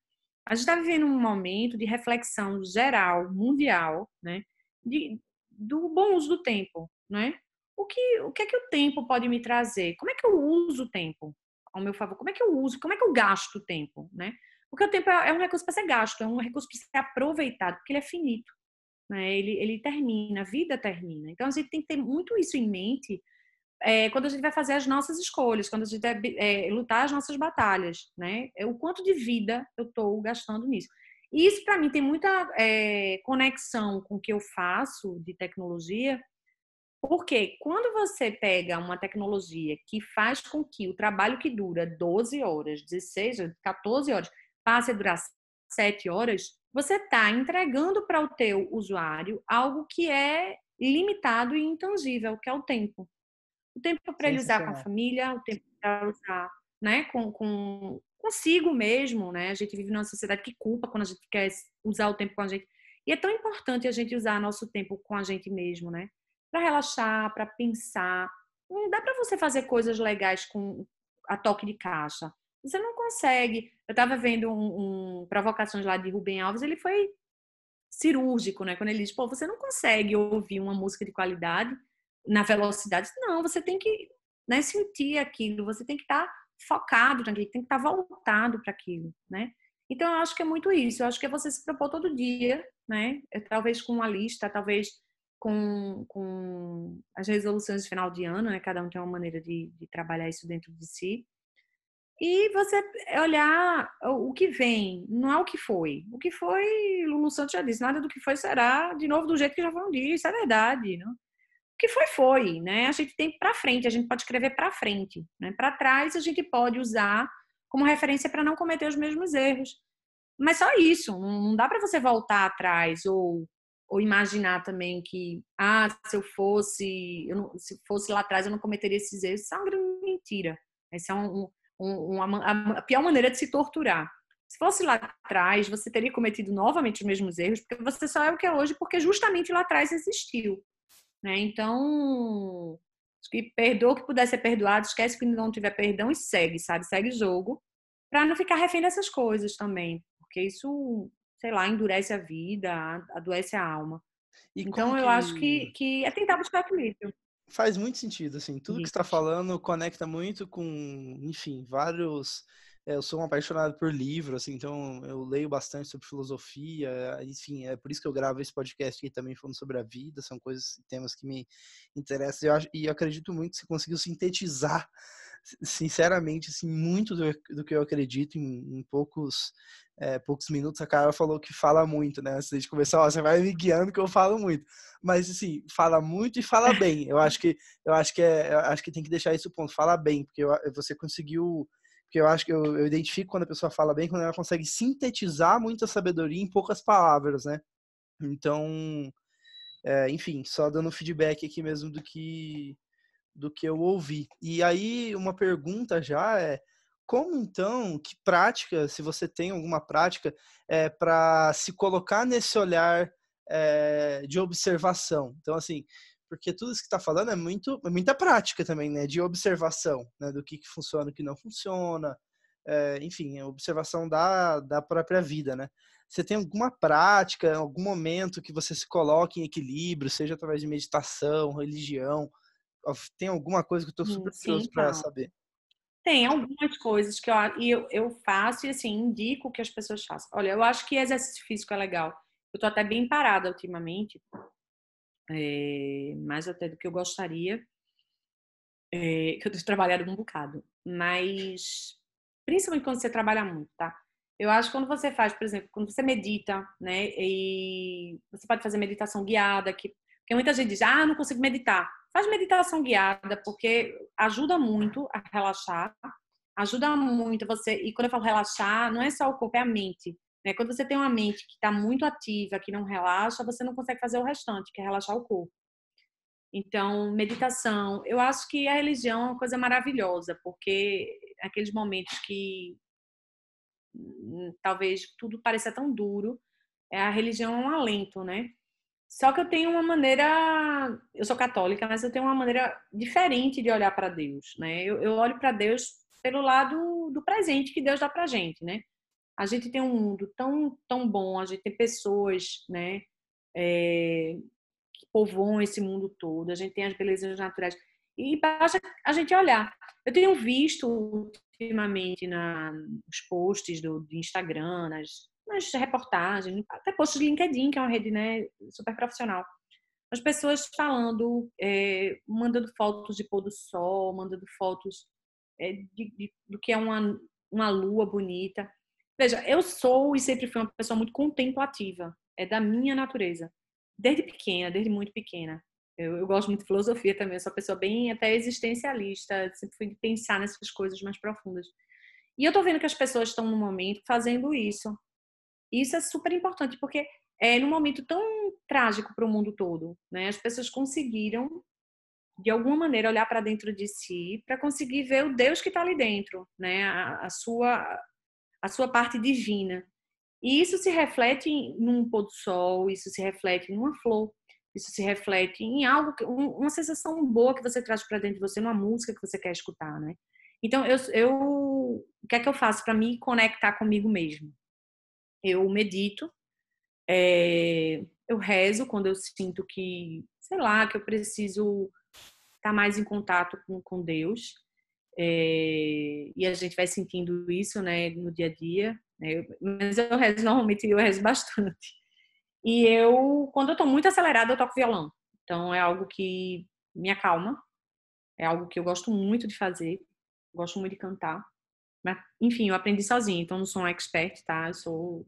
A gente está vivendo um momento de reflexão geral, mundial, né? De, do bom uso do tempo, né? O que, o que é que o tempo pode me trazer? Como é que eu uso o tempo ao meu favor? Como é que eu uso? Como é que eu gasto o tempo, né? Porque o tempo é, é um recurso para ser gasto, é um recurso para ser aproveitado, porque ele é finito, né? Ele, ele termina, a vida termina. Então a gente tem que ter muito isso em mente é, quando a gente vai fazer as nossas escolhas, quando a gente vai é, lutar as nossas batalhas, né? É o quanto de vida eu estou gastando nisso. E isso, para mim, tem muita é, conexão com o que eu faço de tecnologia, porque quando você pega uma tecnologia que faz com que o trabalho que dura 12 horas, 16, 14 horas, passe a durar 7 horas, você está entregando para o teu usuário algo que é limitado e intangível, que é o tempo. O tempo para ele usar com a família, o tempo para usar né, com, com, consigo mesmo, né? A gente vive numa sociedade que culpa quando a gente quer usar o tempo com a gente. E é tão importante a gente usar nosso tempo com a gente mesmo, né? Para relaxar, para pensar. Não dá para você fazer coisas legais com a toque de caixa. Você não consegue. Eu estava vendo um, um, provocações lá de Rubem Alves, ele foi cirúrgico, né? Quando ele diz, pô, você não consegue ouvir uma música de qualidade na velocidade. Não, você tem que né, sentir aquilo, você tem que estar tá focado naquilo, tem que estar tá voltado para aquilo, né? Então, eu acho que é muito isso. Eu acho que é você se propor todo dia, né? É, talvez com uma lista, talvez com, com as resoluções de final de ano, né? Cada um tem uma maneira de, de trabalhar isso dentro de si. E você olhar o que vem, não é o que foi. O que foi, Lulu Santos já disse, nada do que foi será de novo do jeito que já foi um dia. Isso é verdade, não? Que foi, foi, né? A gente tem para frente, a gente pode escrever para frente, né? Para trás a gente pode usar como referência para não cometer os mesmos erros. Mas só isso, não dá para você voltar atrás ou, ou imaginar também que, ah, se eu fosse, eu não, se fosse lá atrás eu não cometeria esses erros. Isso é uma grande mentira. Essa é um, um, uma, a pior maneira de se torturar. Se fosse lá atrás, você teria cometido novamente os mesmos erros, porque você só é o que é hoje, porque justamente lá atrás existiu. Né? Então, acho que perdoa o que puder ser perdoado, esquece que não tiver perdão e segue, sabe? Segue o jogo, para não ficar refém dessas coisas também, porque isso, sei lá, endurece a vida, adoece a alma. E então, eu que... acho que, que é tentar buscar equilíbrio. Faz muito sentido, assim, tudo isso. que está falando conecta muito com, enfim, vários eu sou um apaixonado por livro, assim, então eu leio bastante sobre filosofia, enfim, é por isso que eu gravo esse podcast aqui também falando sobre a vida, são coisas, temas que me interessam, eu acho, e eu acredito muito que você conseguiu sintetizar, sinceramente, assim, muito do, do que eu acredito em, em poucos, é, poucos minutos. A Carla falou que fala muito, né? Antes de começar, ó, você vai me guiando que eu falo muito. Mas assim, fala muito e fala bem. Eu acho que eu acho que é, acho que tem que deixar isso ponto. Fala bem, porque eu, você conseguiu porque eu acho que eu, eu, identifico quando a pessoa fala bem, quando ela consegue sintetizar muita sabedoria em poucas palavras, né? Então, é, enfim, só dando feedback aqui mesmo do que do que eu ouvi. E aí, uma pergunta já é como então, que prática, se você tem alguma prática, é, para se colocar nesse olhar é, de observação. Então, assim, porque tudo isso que está falando é muito é muita prática também, né? De observação, né? Do que, que funciona, o que não funciona, é, enfim, observação da, da própria vida, né? Você tem alguma prática, algum momento que você se coloque em equilíbrio, seja através de meditação, religião? Tem alguma coisa que eu estou super curioso para saber? Tem algumas coisas que eu, eu, eu faço e assim, indico que as pessoas façam. Olha, eu acho que exercício físico é legal. Eu tô até bem parada ultimamente, é, mais até do que eu gostaria, é, que eu tenho trabalhado um bocado. Mas, principalmente quando você trabalha muito, tá? Eu acho que quando você faz, por exemplo, quando você medita, né, e você pode fazer meditação guiada, que, porque muita gente diz, ah, não consigo meditar. Faz meditação guiada, porque ajuda muito a relaxar, ajuda muito você. E quando eu falo relaxar, não é só o corpo, é a mente. Né? Quando você tem uma mente que está muito ativa, que não relaxa, você não consegue fazer o restante, que é relaxar o corpo. Então, meditação. Eu acho que a religião é uma coisa maravilhosa, porque aqueles momentos que hum, talvez tudo pareça tão duro, é a religião é um alento, né? Só que eu tenho uma maneira, eu sou católica, mas eu tenho uma maneira diferente de olhar para Deus, né? Eu, eu olho para Deus pelo lado do presente que Deus dá para gente, né? A gente tem um mundo tão tão bom, a gente tem pessoas, né? É, que povoam esse mundo todo, a gente tem as belezas naturais e basta a gente olhar. Eu tenho visto ultimamente na, nos posts do, do Instagram, nas nas reportagens, até posts de LinkedIn, que é uma rede né, super profissional. As pessoas falando, é, mandando fotos de pôr do sol, mandando fotos é, de, de, do que é uma, uma lua bonita. Veja, eu sou e sempre fui uma pessoa muito contemplativa, é da minha natureza, desde pequena, desde muito pequena. Eu, eu gosto muito de filosofia também, eu sou uma pessoa bem até existencialista, sempre fui de pensar nessas coisas mais profundas. E eu tô vendo que as pessoas estão no momento fazendo isso, isso é super importante, porque é num momento tão trágico para o mundo todo, né? As pessoas conseguiram de alguma maneira olhar para dentro de si para conseguir ver o Deus que está ali dentro, né? A, a, sua a sua parte divina. E isso se reflete num pôr do sol, isso se reflete numa flor, isso se reflete em algo, uma sensação boa que você traz para dentro de você, numa música que você quer escutar, né? Então eu, eu o que é que eu faço para me conectar comigo mesmo? eu medito, é, eu rezo quando eu sinto que, sei lá, que eu preciso estar mais em contato com, com Deus. É, e a gente vai sentindo isso, né, no dia a dia. Né, mas eu rezo normalmente, eu rezo bastante. E eu, quando eu tô muito acelerada, eu toco violão. Então é algo que me acalma, é algo que eu gosto muito de fazer, gosto muito de cantar. Mas, enfim, eu aprendi sozinha, então não sou um expert, tá? Eu sou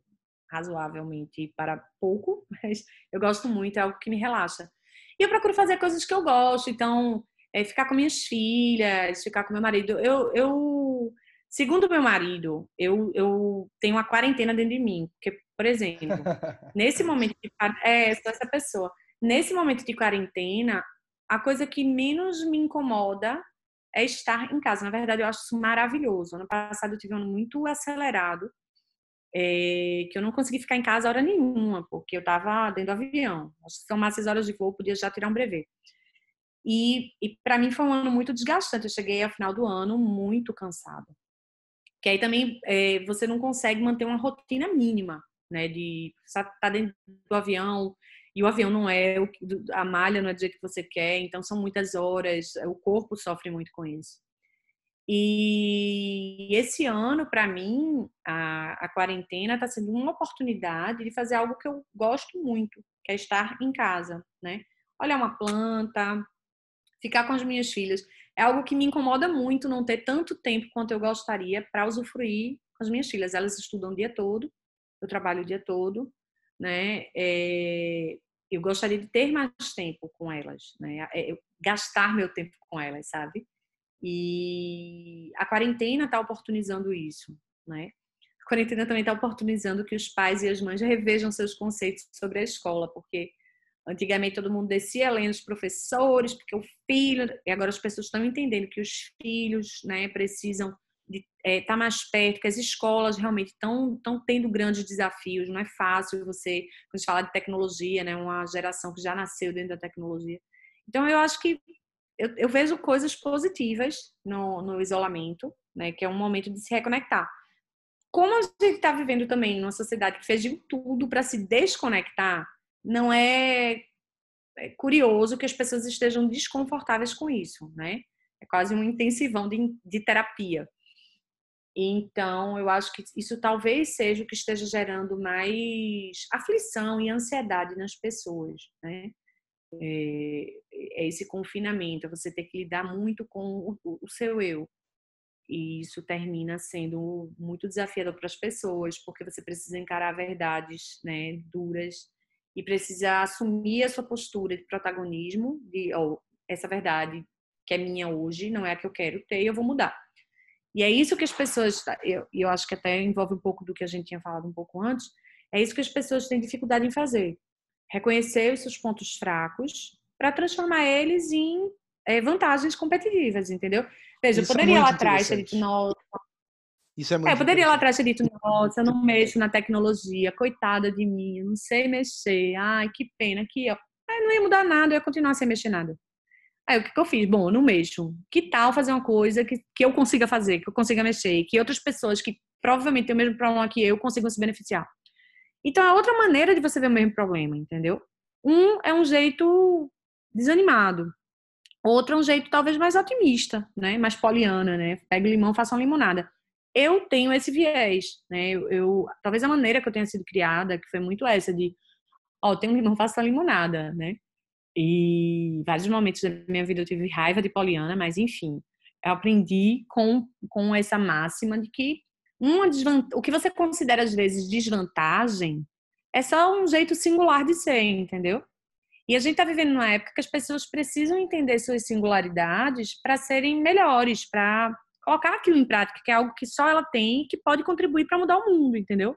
razoavelmente para pouco, mas eu gosto muito, é algo que me relaxa. E eu procuro fazer coisas que eu gosto, então, é ficar com minhas filhas, ficar com meu marido. Eu, eu segundo meu marido, eu, eu tenho uma quarentena dentro de mim, porque, por exemplo, nesse momento de é, sou essa pessoa. Nesse momento de quarentena, a coisa que menos me incomoda é estar em casa. Na verdade, eu acho isso maravilhoso. Ano passado eu tive um ano muito acelerado é, que eu não consegui ficar em casa hora nenhuma, porque eu estava dentro do avião. Acho que são mais seis horas de voo, podia já tirar um brevet. E, e para mim foi um ano muito desgastante. Eu cheguei ao final do ano muito cansada. Que aí também é, você não consegue manter uma rotina mínima, né? De estar tá dentro do avião e o avião não é a malha não é do jeito que você quer, então são muitas horas. O corpo sofre muito com isso. E esse ano, para mim, a, a quarentena está sendo uma oportunidade de fazer algo que eu gosto muito, que é estar em casa, né? Olhar uma planta, ficar com as minhas filhas. É algo que me incomoda muito não ter tanto tempo quanto eu gostaria para usufruir com as minhas filhas. Elas estudam o dia todo, eu trabalho o dia todo, né? É, eu gostaria de ter mais tempo com elas, né? É, gastar meu tempo com elas, sabe? E a quarentena está oportunizando isso, né? A quarentena também está oportunizando que os pais e as mães revejam seus conceitos sobre a escola, porque antigamente todo mundo descia lendo os professores, porque o filho, e agora as pessoas estão entendendo que os filhos, né, precisam estar é, tá mais perto, que as escolas realmente estão tendo grandes desafios, não é fácil você, quando a gente fala de tecnologia, né, uma geração que já nasceu dentro da tecnologia. Então, eu acho que eu, eu vejo coisas positivas no, no isolamento, né, que é um momento de se reconectar. Como a gente está vivendo também numa sociedade que fez de tudo para se desconectar, não é, é curioso que as pessoas estejam desconfortáveis com isso, né? É quase um intensivão de, de terapia. Então, eu acho que isso talvez seja o que esteja gerando mais aflição e ansiedade nas pessoas, né? É, é esse confinamento, é você ter que lidar muito com o, o seu eu. E isso termina sendo muito desafiador para as pessoas, porque você precisa encarar verdades né, duras e precisa assumir a sua postura de protagonismo, de oh, essa verdade que é minha hoje não é a que eu quero ter e eu vou mudar. E é isso que as pessoas, eu, eu acho que até envolve um pouco do que a gente tinha falado um pouco antes, é isso que as pessoas têm dificuldade em fazer. Reconhecer os seus pontos fracos para transformar eles em é, vantagens competitivas, entendeu? Veja, isso eu é poderia é lá atrás ter dito, nossa. Isso é muito é, eu poderia lá atrás ter dito, nossa, eu não mexo na tecnologia, coitada de mim, eu não sei mexer, ai, que pena, que ó. Aí não ia mudar nada, eu ia continuar sem mexer nada. Aí o que, que eu fiz? Bom, eu não mexo. Que tal fazer uma coisa que, que eu consiga fazer, que eu consiga mexer, que outras pessoas que provavelmente têm o mesmo problema que eu consigam se beneficiar? Então é outra maneira de você ver o mesmo problema, entendeu? Um é um jeito desanimado. Outro é um jeito talvez mais otimista, né? Mais poliana, né? Pega limão, faça uma limonada. Eu tenho esse viés, né? Eu, eu, talvez a maneira que eu tenha sido criada, que foi muito essa de, ó, oh, um faça limonada, né? E vários momentos da minha vida eu tive raiva de Poliana, mas enfim, eu aprendi com, com essa máxima de que uma o que você considera às vezes desvantagem é só um jeito singular de ser, entendeu? E a gente está vivendo numa época que as pessoas precisam entender suas singularidades para serem melhores, para colocar aquilo em prática, que é algo que só ela tem e que pode contribuir para mudar o mundo, entendeu?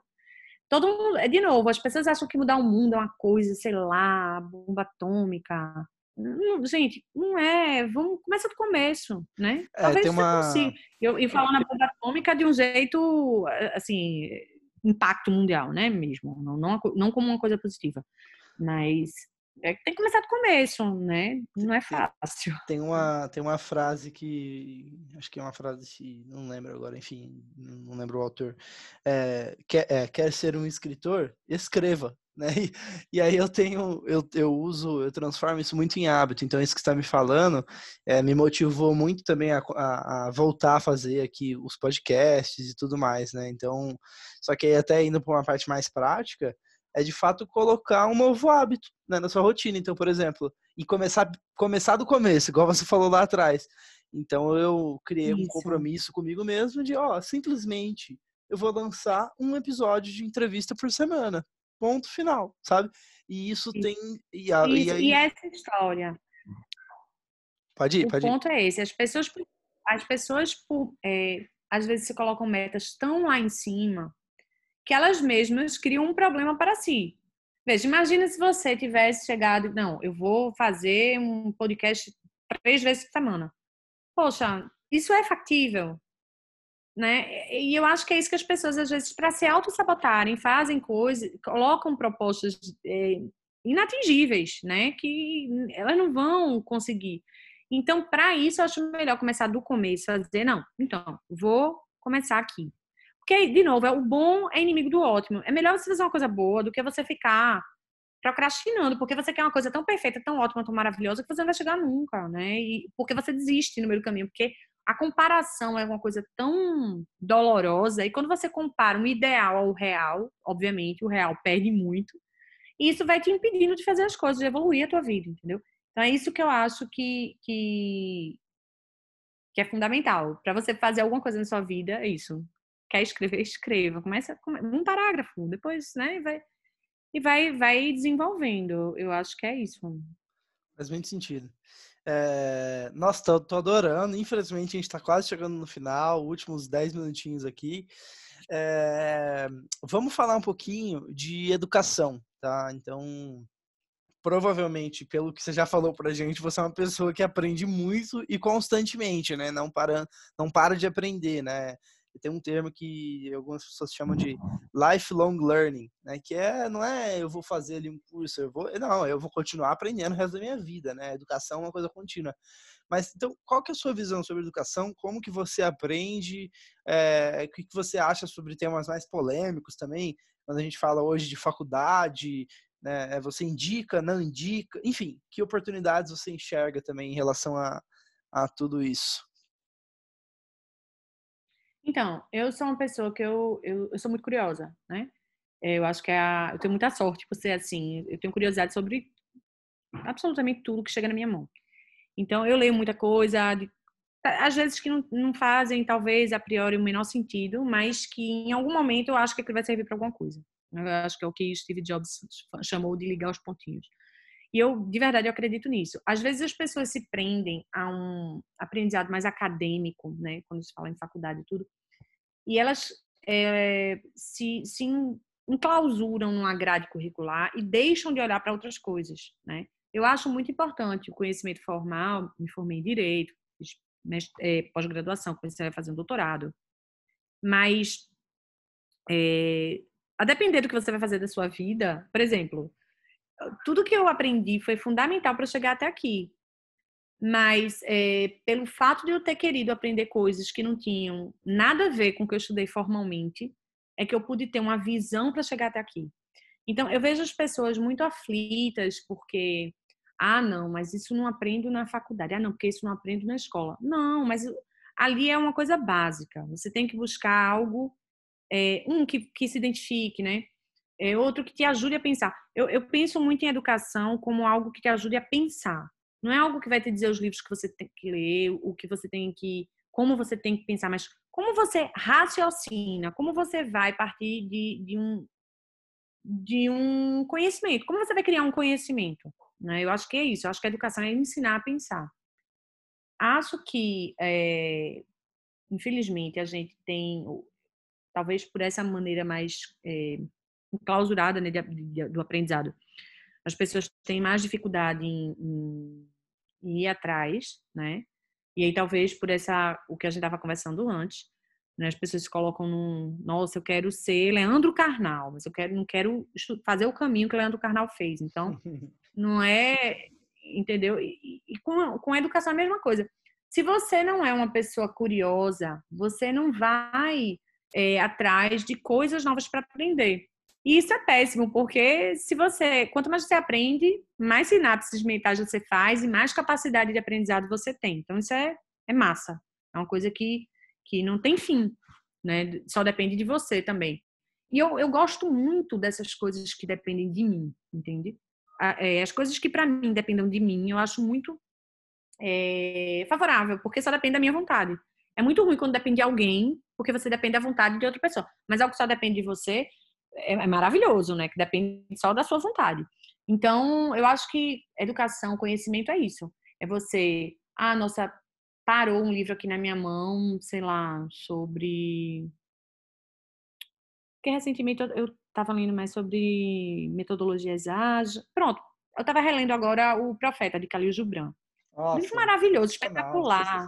todo mundo, é, de novo, as pessoas acham que mudar o mundo é uma coisa, sei lá, bomba atômica. Não, gente, não é. Vamos começa do começo, né? É, Talvez tem uma... consiga. Eu, e falando na bomba atômica de um jeito, assim, impacto mundial, né? Mesmo, não, não, não como uma coisa positiva, mas é que tem que começar do começo, né? Não é fácil. Tem uma, tem uma frase que. Acho que é uma frase, não lembro agora, enfim, não lembro o autor. É, quer, é, quer ser um escritor? Escreva. Né? E, e, aí eu tenho, eu, eu uso, eu transformo isso muito em hábito. Então, isso que está me falando é, me motivou muito também a, a, a, voltar a fazer aqui os podcasts e tudo mais, né? Então, só que aí até indo para uma parte mais prática, é de fato colocar um novo hábito né, na sua rotina. Então, por exemplo, e começar, começar do começo, igual você falou lá atrás. Então, eu criei Isso. um compromisso comigo mesmo de, ó, simplesmente eu vou lançar um episódio de entrevista por semana. Ponto final, sabe? E isso, isso. tem. E, a, isso, e, aí... e, essa história. Pode ir, o pode ir. O ponto é esse. As pessoas, as pessoas é, às vezes se colocam metas tão lá em cima que elas mesmas criam um problema para si. Veja, imagina se você tivesse chegado, não, eu vou fazer um podcast três vezes por semana. Poxa, isso é factível, né? E eu acho que é isso que as pessoas às vezes para se auto-sabotarem fazem coisas, colocam propostas é, inatingíveis, né? Que elas não vão conseguir. Então, para isso, eu acho melhor começar do começo, fazer, não, então, vou começar aqui. Porque, de novo, é o bom é inimigo do ótimo. É melhor você fazer uma coisa boa do que você ficar procrastinando, porque você quer uma coisa tão perfeita, tão ótima, tão maravilhosa, que você não vai chegar nunca, né? E porque você desiste no meio do caminho, porque a comparação é uma coisa tão dolorosa, e quando você compara o ideal ao real, obviamente, o real perde muito, e isso vai te impedindo de fazer as coisas, de evoluir a tua vida, entendeu? Então é isso que eu acho que, que, que é fundamental. Para você fazer alguma coisa na sua vida, é isso quer escrever, escreva. Começa um parágrafo, depois, né, vai, e vai, vai desenvolvendo. Eu acho que é isso. Faz muito sentido. É... Nossa, tô, tô, adorando. Infelizmente, a gente está quase chegando no final, últimos 10 minutinhos aqui. É... Vamos falar um pouquinho de educação, tá? Então, provavelmente, pelo que você já falou pra gente, você é uma pessoa que aprende muito e constantemente, né? Não para, não para de aprender, né? Tem um termo que algumas pessoas chamam de lifelong learning, né? Que é não é eu vou fazer ali um curso, eu vou não, eu vou continuar aprendendo o resto da minha vida, né? Educação é uma coisa contínua. Mas então, qual que é a sua visão sobre educação? Como que você aprende? É, o que você acha sobre temas mais polêmicos também? Quando a gente fala hoje de faculdade, né? É, você indica, não indica, enfim, que oportunidades você enxerga também em relação a, a tudo isso? Então, eu sou uma pessoa que eu, eu, eu sou muito curiosa, né? Eu acho que é a, eu tenho muita sorte por ser assim. Eu tenho curiosidade sobre absolutamente tudo que chega na minha mão. Então, eu leio muita coisa, de, às vezes que não, não, fazem, talvez, a priori, o menor sentido, mas que em algum momento eu acho que aquilo vai servir para alguma coisa. Eu acho que é o que Steve Jobs chamou de ligar os pontinhos. E eu, de verdade, eu acredito nisso. Às vezes as pessoas se prendem a um aprendizado mais acadêmico, né, quando se fala em faculdade e tudo, e elas é, se, se enclausuram numa grade curricular e deixam de olhar para outras coisas, né? Eu acho muito importante o conhecimento formal, me formei em Direito, é, pós-graduação, comecei a fazer um doutorado, mas é, a depender do que você vai fazer da sua vida, por exemplo, tudo que eu aprendi foi fundamental para chegar até aqui. Mas é, pelo fato de eu ter querido aprender coisas que não tinham nada a ver com o que eu estudei formalmente, é que eu pude ter uma visão para chegar até aqui. Então, eu vejo as pessoas muito aflitas porque, ah, não, mas isso não aprendo na faculdade. Ah, não, porque isso não aprendo na escola. Não, mas ali é uma coisa básica. Você tem que buscar algo, é, um, que, que se identifique, né? É outro que te ajude a pensar. Eu, eu penso muito em educação como algo que te ajude a pensar. Não é algo que vai te dizer os livros que você tem que ler, o que você tem que, como você tem que pensar, mas como você raciocina, como você vai partir de, de um de um conhecimento, como você vai criar um conhecimento, né? Eu acho que é isso. Eu acho que a educação é ensinar a pensar. Acho que, é, infelizmente, a gente tem, talvez por essa maneira mais é, enclausurada né, de, de, do aprendizado. As pessoas têm mais dificuldade em, em, em, ir atrás, né? E aí talvez por essa o que a gente estava conversando antes, né, as pessoas se colocam num, nossa, eu quero ser Leandro Carnal, mas eu quero não quero fazer o caminho que Leandro Carnal fez. Então, não é, entendeu? E, e com, com a educação é a mesma coisa. Se você não é uma pessoa curiosa, você não vai é, atrás de coisas novas para aprender. E isso é péssimo, porque se você, quanto mais você aprende, mais sinapses mentais você faz e mais capacidade de aprendizado você tem. Então isso é, é massa. É uma coisa que, que não tem fim, né? Só depende de você também. E eu, eu gosto muito dessas coisas que dependem de mim, entende? É, as coisas que para mim dependem de mim, eu acho muito é, favorável, porque só depende da minha vontade. É muito ruim quando depende de alguém, porque você depende da vontade de outra pessoa. Mas algo que só depende de você, é, é maravilhoso, né? Que depende só da sua vontade. Então, eu acho que educação, conhecimento é isso. É você, ah, nossa, parou um livro aqui na minha mão, sei lá, sobre. Porque recentemente eu estava lendo mais sobre metodologias ágeis. Pronto, eu estava relendo agora o Profeta de Khalil Gibran. Nossa, livro maravilhoso, espetacular.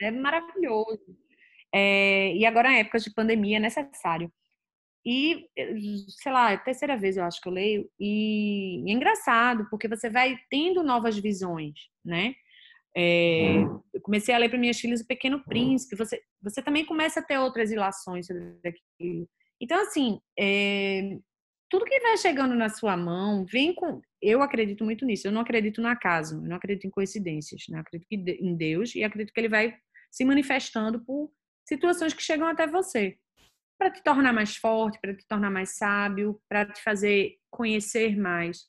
É maravilhoso. É, e agora, em épocas de pandemia, é necessário. E, eh, sei lá, é a terceira vez eu acho que eu leio, e é engraçado, porque você vai tendo novas visões, né? É, eu comecei a ler para minhas filhas O Pequeno Príncipe, você, você também começa a ter outras ilações sobre aquilo. Então, assim, é, tudo que vai chegando na sua mão vem com. Eu acredito muito nisso, eu não acredito no acaso, eu não acredito em coincidências, né? eu acredito em Deus e acredito que ele vai se manifestando por situações que chegam até você para te tornar mais forte, para te tornar mais sábio, para te fazer conhecer mais.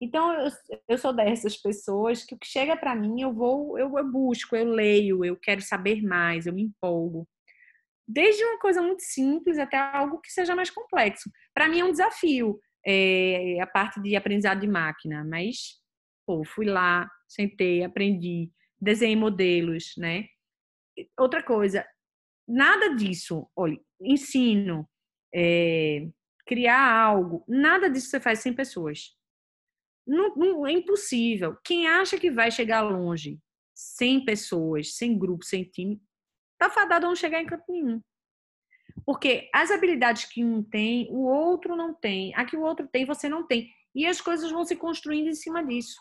Então eu, eu sou dessas pessoas que o que chega para mim eu vou, eu, eu busco, eu leio, eu quero saber mais, eu me empolgo. Desde uma coisa muito simples até algo que seja mais complexo. Para mim é um desafio é, a parte de aprendizado de máquina, mas pô, fui lá, sentei, aprendi, desenhei modelos, né? Outra coisa, nada disso, olha, ensino, é, criar algo, nada disso você faz sem pessoas. não, não, é impossível. Quem acha que vai chegar longe sem pessoas, sem grupo, sem time, tá fadado a não chegar em canto nenhum. Porque as habilidades que um tem, o outro não tem. A que o outro tem, você não tem. E as coisas vão se construindo em cima disso.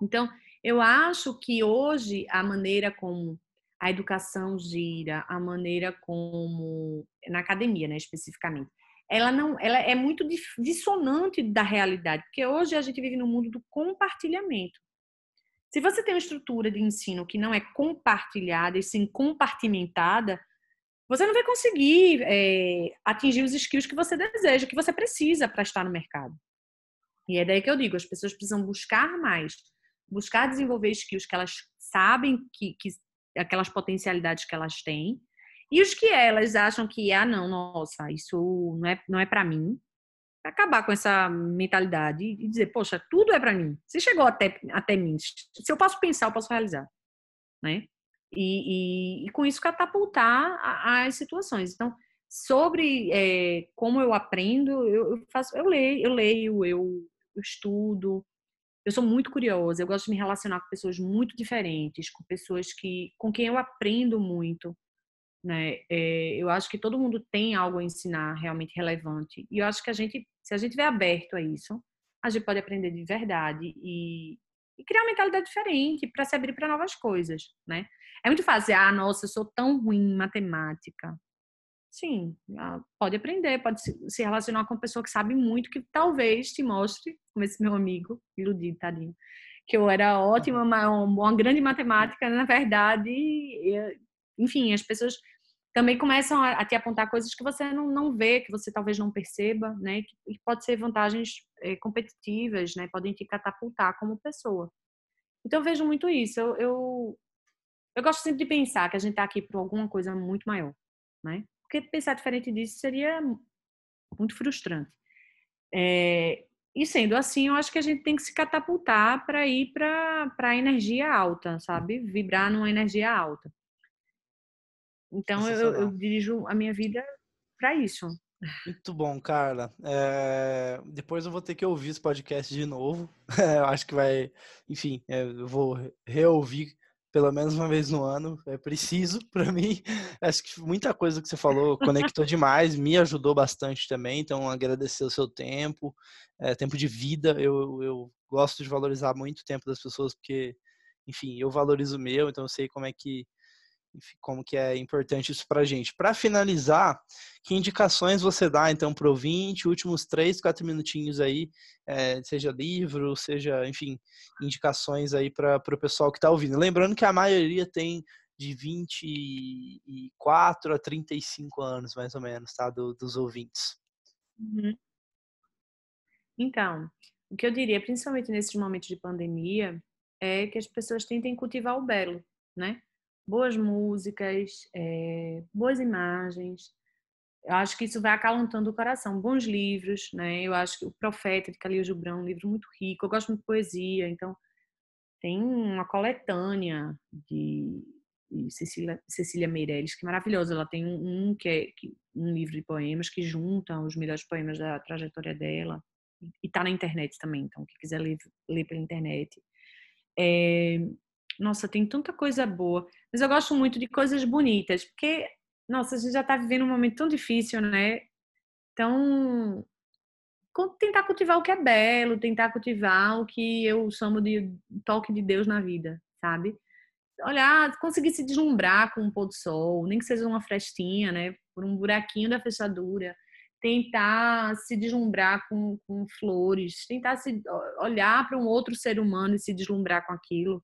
Então, eu acho que hoje a maneira como a educação gira, a maneira como na academia, né, especificamente, ela não, ela é muito dissonante da realidade, porque hoje a gente vive no mundo do compartilhamento. Se você tem uma estrutura de ensino que não é compartilhada e sim compartimentada, você não vai conseguir é, atingir os skills que você deseja, que você precisa para estar no mercado. E é daí que eu digo, as pessoas precisam buscar mais, buscar desenvolver skills que elas sabem que, que aquelas potencialidades que elas têm, e os que elas acham que, ah, não, nossa, isso não é, não é para mim, acabar com essa mentalidade e dizer, poxa, tudo é para mim. Se chegou até, até mim, se eu posso pensar, eu posso realizar, né? E, e, e com isso catapultar as situações. Então, sobre é, como eu aprendo, eu, eu, faço, eu leio, eu leio, eu, eu estudo, eu sou muito curiosa, eu gosto de me relacionar com pessoas muito diferentes, com pessoas que com quem eu aprendo muito, né? É, eu acho que todo mundo tem algo a ensinar realmente relevante e eu acho que a gente, se a gente estiver aberto a isso, a gente pode aprender de verdade e, e criar uma mentalidade diferente para se abrir para novas coisas, né? É muito fácil, ah, nossa, eu sou tão ruim em matemática. Sim, ah, pode aprender, pode se relacionar com uma pessoa que sabe muito, que talvez te mostre, como esse meu amigo, iludido, tadinho, que eu era ótima, uma, uma grande matemática, na verdade, enfim, as pessoas também começam a, te apontar coisas que você não, não vê, que você talvez não perceba, né, que pode ser vantagens é, competitivas, né, podem te catapultar como pessoa. Então eu vejo muito isso, eu, eu, eu gosto sempre de pensar que a gente está aqui por alguma coisa muito maior, né, porque pensar diferente disso seria muito frustrante. É, e sendo assim, eu acho que a gente tem que se catapultar para ir para a energia alta, sabe? Vibrar numa energia alta. Então eu, eu, dirijo a minha vida para isso. Muito bom, Carla. É, depois eu vou ter que ouvir esse podcast de novo. eu acho que vai, enfim, é, eu vou reouvir pelo menos uma vez no ano, é preciso para mim. Acho que muita coisa que você falou conectou demais, me ajudou bastante também. Então, agradecer o seu tempo, é, tempo de vida. Eu, eu gosto de valorizar muito o tempo das pessoas, porque, enfim, eu valorizo o meu, então eu sei como é que como que é importante isso para a gente. Para finalizar, que indicações você dá então para o ouvinte, últimos três, quatro minutinhos aí, é, seja livro, seja, enfim, indicações aí para o pessoal que está ouvindo. Lembrando que a maioria tem de 24 a 35 anos, mais ou menos, tá? Do, dos ouvintes. Uhum. Então, o que eu diria, principalmente nesses momentos de pandemia, é que as pessoas tentem cultivar o belo, né? Boas músicas, é, boas imagens. Eu acho que isso vai acalentando o coração. Bons livros, né? Eu acho que o Profeta de Calil é um livro muito rico. Eu gosto muito de poesia, então tem uma coletânea de, de Cecília, Cecília Meirelles que é maravilhosa. Ela tem um, um que é que, um livro de poemas que junta os melhores poemas da trajetória dela e está na internet também. Então, quem quiser ler, ler pela internet. É, nossa, tem tanta coisa boa. Mas eu gosto muito de coisas bonitas, porque, nossa, a gente já está vivendo um momento tão difícil, né? Então, tentar cultivar o que é belo, tentar cultivar o que eu chamo de toque de Deus na vida, sabe? Olhar, conseguir se deslumbrar com o pôr do sol, nem que seja uma frestinha, né? Por um buraquinho da fechadura. Tentar se deslumbrar com, com flores, tentar se olhar para um outro ser humano e se deslumbrar com aquilo.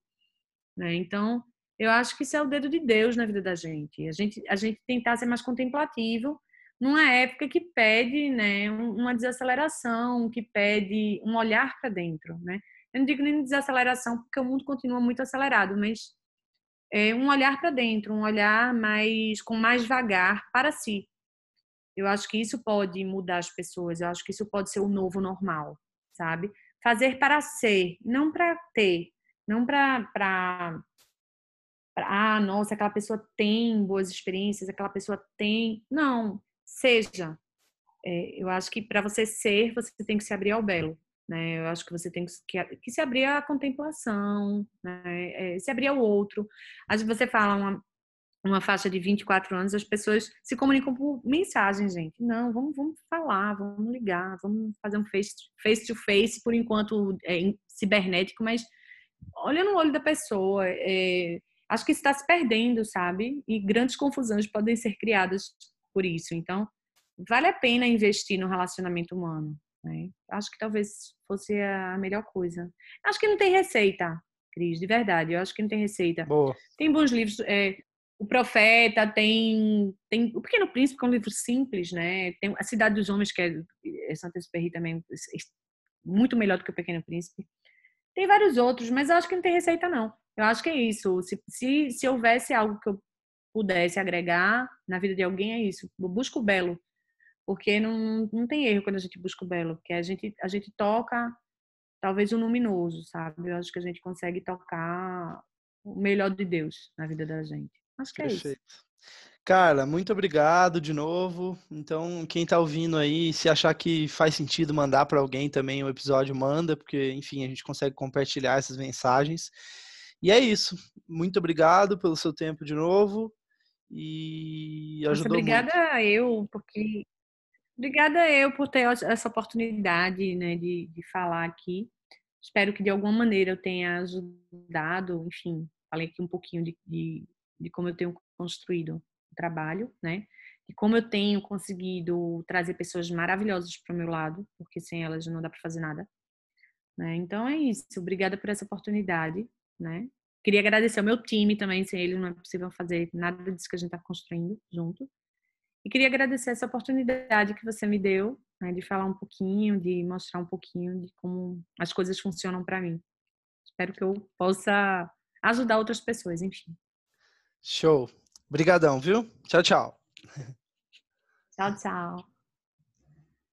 Né? Então, eu acho que isso é o dedo de Deus na vida da gente. A gente, a gente tentar ser mais contemplativo numa época que pede né, uma desaceleração, que pede um olhar para dentro. Né? Eu não digo nem desaceleração, porque o mundo continua muito acelerado, mas é um olhar para dentro, um olhar mais com mais vagar para si. Eu acho que isso pode mudar as pessoas, eu acho que isso pode ser o novo normal, sabe? Fazer para ser, não para ter, não para ah, nossa, aquela pessoa tem boas experiências, aquela pessoa tem. Não, seja. É, eu acho que para você ser, você tem que se abrir ao belo. né? Eu acho que você tem que, que se abrir à contemplação, né? É, se abrir ao outro. Às vezes você fala uma, uma faixa de 24 anos, as pessoas se comunicam por mensagem, gente. Não, vamos, vamos falar, vamos ligar, vamos fazer um face, face to face, por enquanto é, cibernético, mas olha no olho da pessoa. É, acho que está se perdendo, sabe? E grandes confusões podem ser criadas por isso. Então, vale a pena investir no relacionamento humano. Né? Acho que talvez fosse a melhor coisa. Acho que não tem receita, Cris, de verdade. Eu acho que não tem receita. Boa. Tem bons livros. É, o Profeta tem, tem o Pequeno Príncipe, que é um livro simples, né? Tem a Cidade dos Homens, que é, é Saint-Exupéry também, muito melhor do que o Pequeno Príncipe. Tem vários outros, mas eu acho que não tem receita, não. Eu acho que é isso. Se, se, se houvesse algo que eu pudesse agregar na vida de alguém, é isso. Busca o belo. Porque não, não tem erro quando a gente busca o belo. Porque a gente, a gente toca, talvez, o luminoso, sabe? Eu acho que a gente consegue tocar o melhor de Deus na vida da gente. Acho que Perfeito. é isso. Cara, muito obrigado de novo. Então, quem está ouvindo aí, se achar que faz sentido mandar para alguém também o episódio, manda, porque, enfim, a gente consegue compartilhar essas mensagens. E é isso. Muito obrigado pelo seu tempo de novo. E ajudou Nossa, obrigada muito. a eu, porque. Obrigada eu por ter essa oportunidade né, de, de falar aqui. Espero que de alguma maneira eu tenha ajudado, enfim, falei aqui um pouquinho de, de, de como eu tenho construído trabalho, né? E como eu tenho conseguido trazer pessoas maravilhosas para o meu lado, porque sem elas não dá para fazer nada. Né? Então é isso. Obrigada por essa oportunidade, né? Queria agradecer ao meu time também, sem eles não é possível fazer nada disso que a gente está construindo junto. E queria agradecer essa oportunidade que você me deu, né, de falar um pouquinho, de mostrar um pouquinho de como as coisas funcionam para mim. Espero que eu possa ajudar outras pessoas, enfim. Show. Obrigadão, viu? Tchau, tchau. Tchau, tchau.